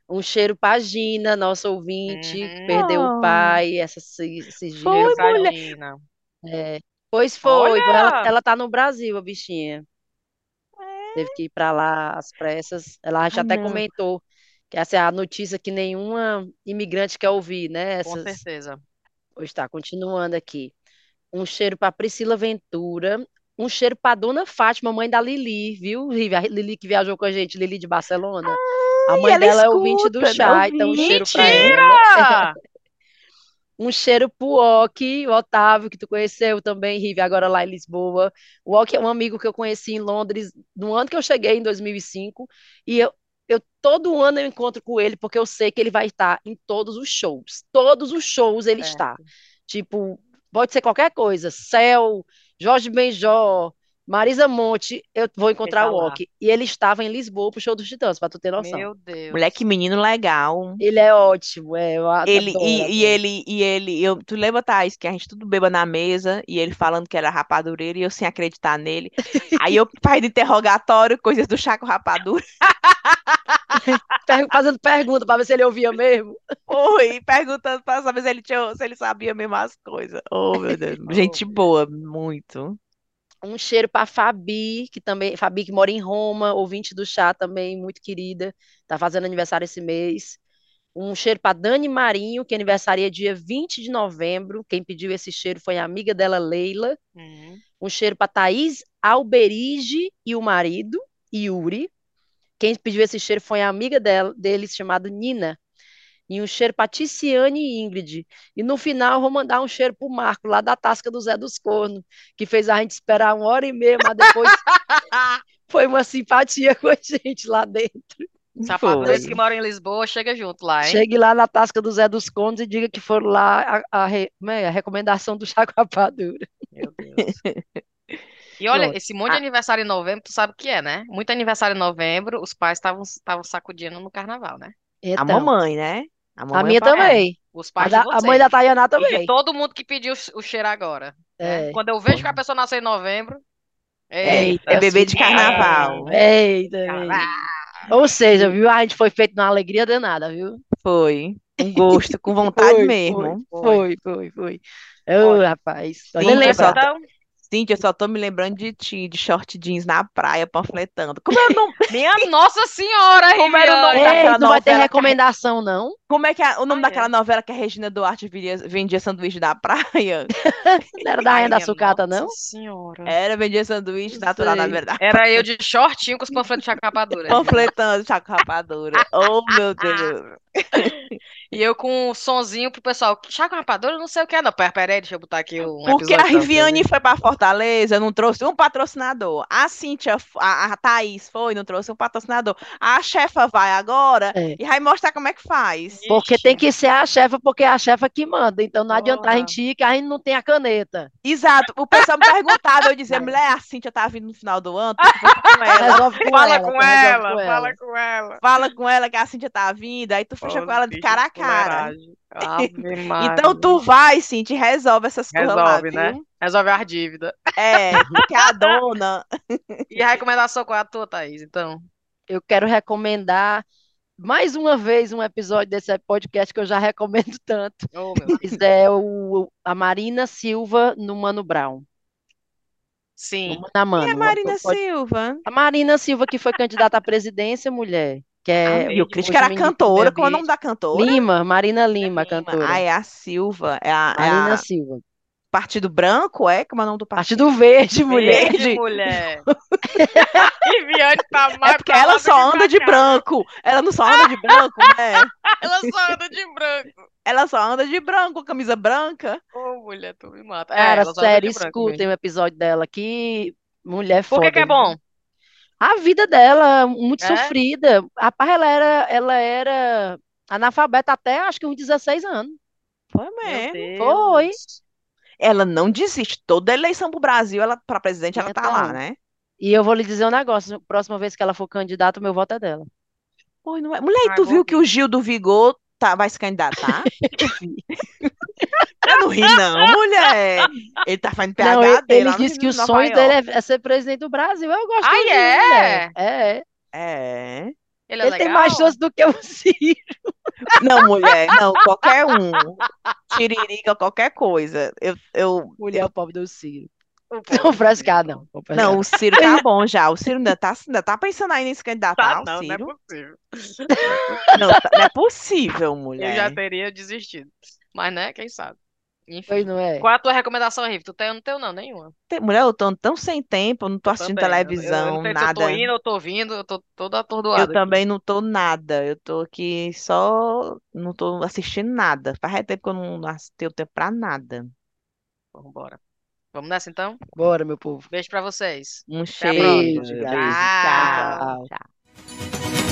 Um cheiro pra Gina, nossa ouvinte, que Uhum. perdeu o Oh. pai essas, esses Foi, dias. Mulher. Gina. Pois foi, Olha! ela, ela tá no Brasil, a bichinha. Teve que ir pra lá às pressas. Ela já até não. comentou que essa é a notícia que nenhuma imigrante quer ouvir, né? Com Essas... certeza. Pois tá, continuando aqui. Um cheiro pra Priscila Ventura. Um cheiro pra Dona Fátima, mãe da Lili, viu, Lili que viajou com a gente, Lili de Barcelona. A mãe ela dela é ouvinte do escuta, né? chá, então um cheiro pra Ouvinte! ela. Ah! Um cheiro pro Oki, o Otávio, que tu conheceu também, Rive, agora lá em Lisboa. O Oki é um amigo que eu conheci em Londres no ano que eu cheguei, em 2005. E eu, eu todo ano eu encontro com ele, porque eu sei que ele vai estar em todos os shows. Todos os shows ele Certo. está. Tipo, pode ser qualquer coisa. Céu, Jorge Benjó, Marisa Monte, eu vou encontrar tá o. Oki. E ele estava em Lisboa pro show dos Titãs, pra tu ter noção. Meu Deus. Moleque, menino legal. Ele é ótimo, é, Ele, adoro, e, e adoro. ele, e ele, eu, tu lembra, Thaís, que a gente tudo beba na mesa e ele falando que era rapadureiro e eu sem acreditar nele. Aí eu fazendo interrogatório, coisas do Chaco Rapadura. Fazendo pergunta pra ver se ele ouvia mesmo. Oi, perguntando pra saber se ele tinha, se ele sabia mesmo as coisas. Oh, meu Deus. Gente boa, muito. Um cheiro para Fabi, que também, Fabi que mora em Roma, ouvinte do chá também, muito querida, tá fazendo aniversário esse mês. Um cheiro para Dani Marinho, que aniversaria dia 20 de novembro. Quem pediu esse cheiro foi a amiga dela, Leila. Hum. Um cheiro para Thaís Alberige e o marido, Yuri. Quem pediu esse cheiro foi a amiga dela, deles, chamada Nina. E um cheiro para Ticiane e Ingrid. E no final, eu vou mandar um cheiro pro Marco, lá da Tasca do Zé dos Cornos, que fez a gente esperar uma hora e meia, mas depois foi uma simpatia com a gente lá dentro. Sapadores que moram em Lisboa, chega junto lá, hein? Chegue lá na Tasca do Zé dos Cornos e diga que foram lá a, a re- é? a recomendação do Chaco Rapadura. Meu Deus. E olha, Pronto. esse monte de Ah. aniversário em novembro, tu sabe o que é, né? Muito aniversário em novembro, os pais estavam estavam sacudindo no carnaval, né? A Então, mamãe, né? A a minha é também. Os A, pais da- de a mãe da. Tayana E de também. todo mundo que pediu o cheiro agora. né? É. Quando eu vejo que a pessoa nasceu em novembro, Eita, É bebê de filha. carnaval. Eita. Ou seja, viu? A gente foi feito numa alegria danada, viu? Foi. Com gosto, com vontade Foi, mesmo. Foi, foi, foi. Ô, Olha. rapaz, só de Sim, lembrar. pessoal. Então, Cíntia, eu só tô me lembrando de ti, de short jeans na praia, panfletando. Como é o nome, minha Nossa Senhora, Como era o nome Riviane. daquela Ei, não vai ter a- recomendação, não? Como é que é o nome Ah, é. daquela novela que a Regina Duarte vendia, vendia sanduíche da praia? Não era da Ai, Rainha da Sucata, Nossa não? Senhora. Era, vendia sanduíche Não natural, na sei. verdade. Era eu de shortinho com os panfletos de chacapadura. Panfletando, chaco rapadura. Oh, meu Deus. E eu com um sonzinho pro pessoal. Chaco rapadura, não sei o que é, não. Pera, pera aí, deixa eu botar aqui um Porque a Riviane foi pra Fortaleza, não trouxe um patrocinador. A Cíntia, a, a Thaís foi, não trouxe um patrocinador. A chefa vai agora É. e vai mostrar como é que faz. Porque tem que ser a chefa, porque é a chefa que manda. Então não adianta a gente ir, que a gente não tem a caneta. Exato. O pessoal me perguntava, eu dizia, mulher, a Cíntia tá vindo no final do ano, com ela. Com Fala ela, com resolve ela, fala com ela. Fala com ela que a Cíntia tá vindo, aí tu fecha com ela de cara a cara. Então tu vai, Cíntia, e resolve essas coisas lá, Resolve, né? viu? Resolve as dívidas. É, que é a dona. E a recomendação qual é a tua, Thaís? Então. Eu quero recomendar mais uma vez um episódio desse podcast que eu já recomendo tanto. Oh. Mas é o, a Marina Silva no Mano Brown. Sim. No Mano a Mano. E a Marina Pode- Silva? A Marina Silva, que foi candidata à presidência, mulher. Que é E eu creio que hoje era cantora. Qual é o nome da cantora? Lima, Marina Lima, Lima. cantora. Ah, é a Silva. É a, é Marina a Silva. Partido Branco, é? Como é o nome do partido? Partido Verde, mulher. Verde, mulher. Viviane tá mais É porque ela só anda de branco. Ela não só anda de branco, né? Ela só anda de branco. Ela só anda de branco, camisa branca. Ô, mulher, tu me mata. É, Cara, anda sério, escutem o episódio dela. Que mulher Por que foda. que é bom? A vida dela, muito É? sofrida. Rapaz, ela era, ela era analfabeta até acho que uns 16 anos. Foi mesmo. Foi. Ela não desiste. Toda eleição pro Brasil, ela para presidente, ela tá lá, Então. né? E eu vou lhe dizer um negócio: próxima vez que ela for candidata, o meu voto é dela. Pô, não é... Mulher, e Ai, tu viu que o Gil do Vigor tá, vai se candidatar? Eu não ri, não, mulher. Ele tá fazendo Não, PhD ele, ele lá no disse que o sonho dele York. é, é ser presidente do Brasil. Eu gosto Ah, dele, é? mulher. É. É. Ele é Ele tem mais chance do que o Ciro. Não, mulher, não, qualquer um. Tiririca, qualquer coisa. Eu, eu, Mulher, o pobre do Ciro. O Não frescar, não. Não, o Ciro tá bom já. O Ciro ainda tá, ainda tá pensando aí nesse candidatar, Tá, o não, não é Ciro. possível. Não, tá- não é possível, Eu já mulher. teria desistido. Mas, né, quem sabe? Enfim. Pois não é? Qual a tua recomendação, Riff? Tu tem ou não tem, não? Nenhuma. Tem- Mulher, eu tô tão sem tempo, eu não tô Eu assistindo também. Eu- Eu, televisão, não sei se eu tô nada. indo, eu tô ouvindo, eu tô toda Eu atordoada. também não tô nada. Eu tô aqui só. Não tô assistindo nada. Faz tempo que eu não ass- tenho tempo pra nada. Vamos embora. Vamos nessa então? Bora, meu povo. Beijo pra vocês. Um Até cheiro. Tchau. Tchau. Tchau.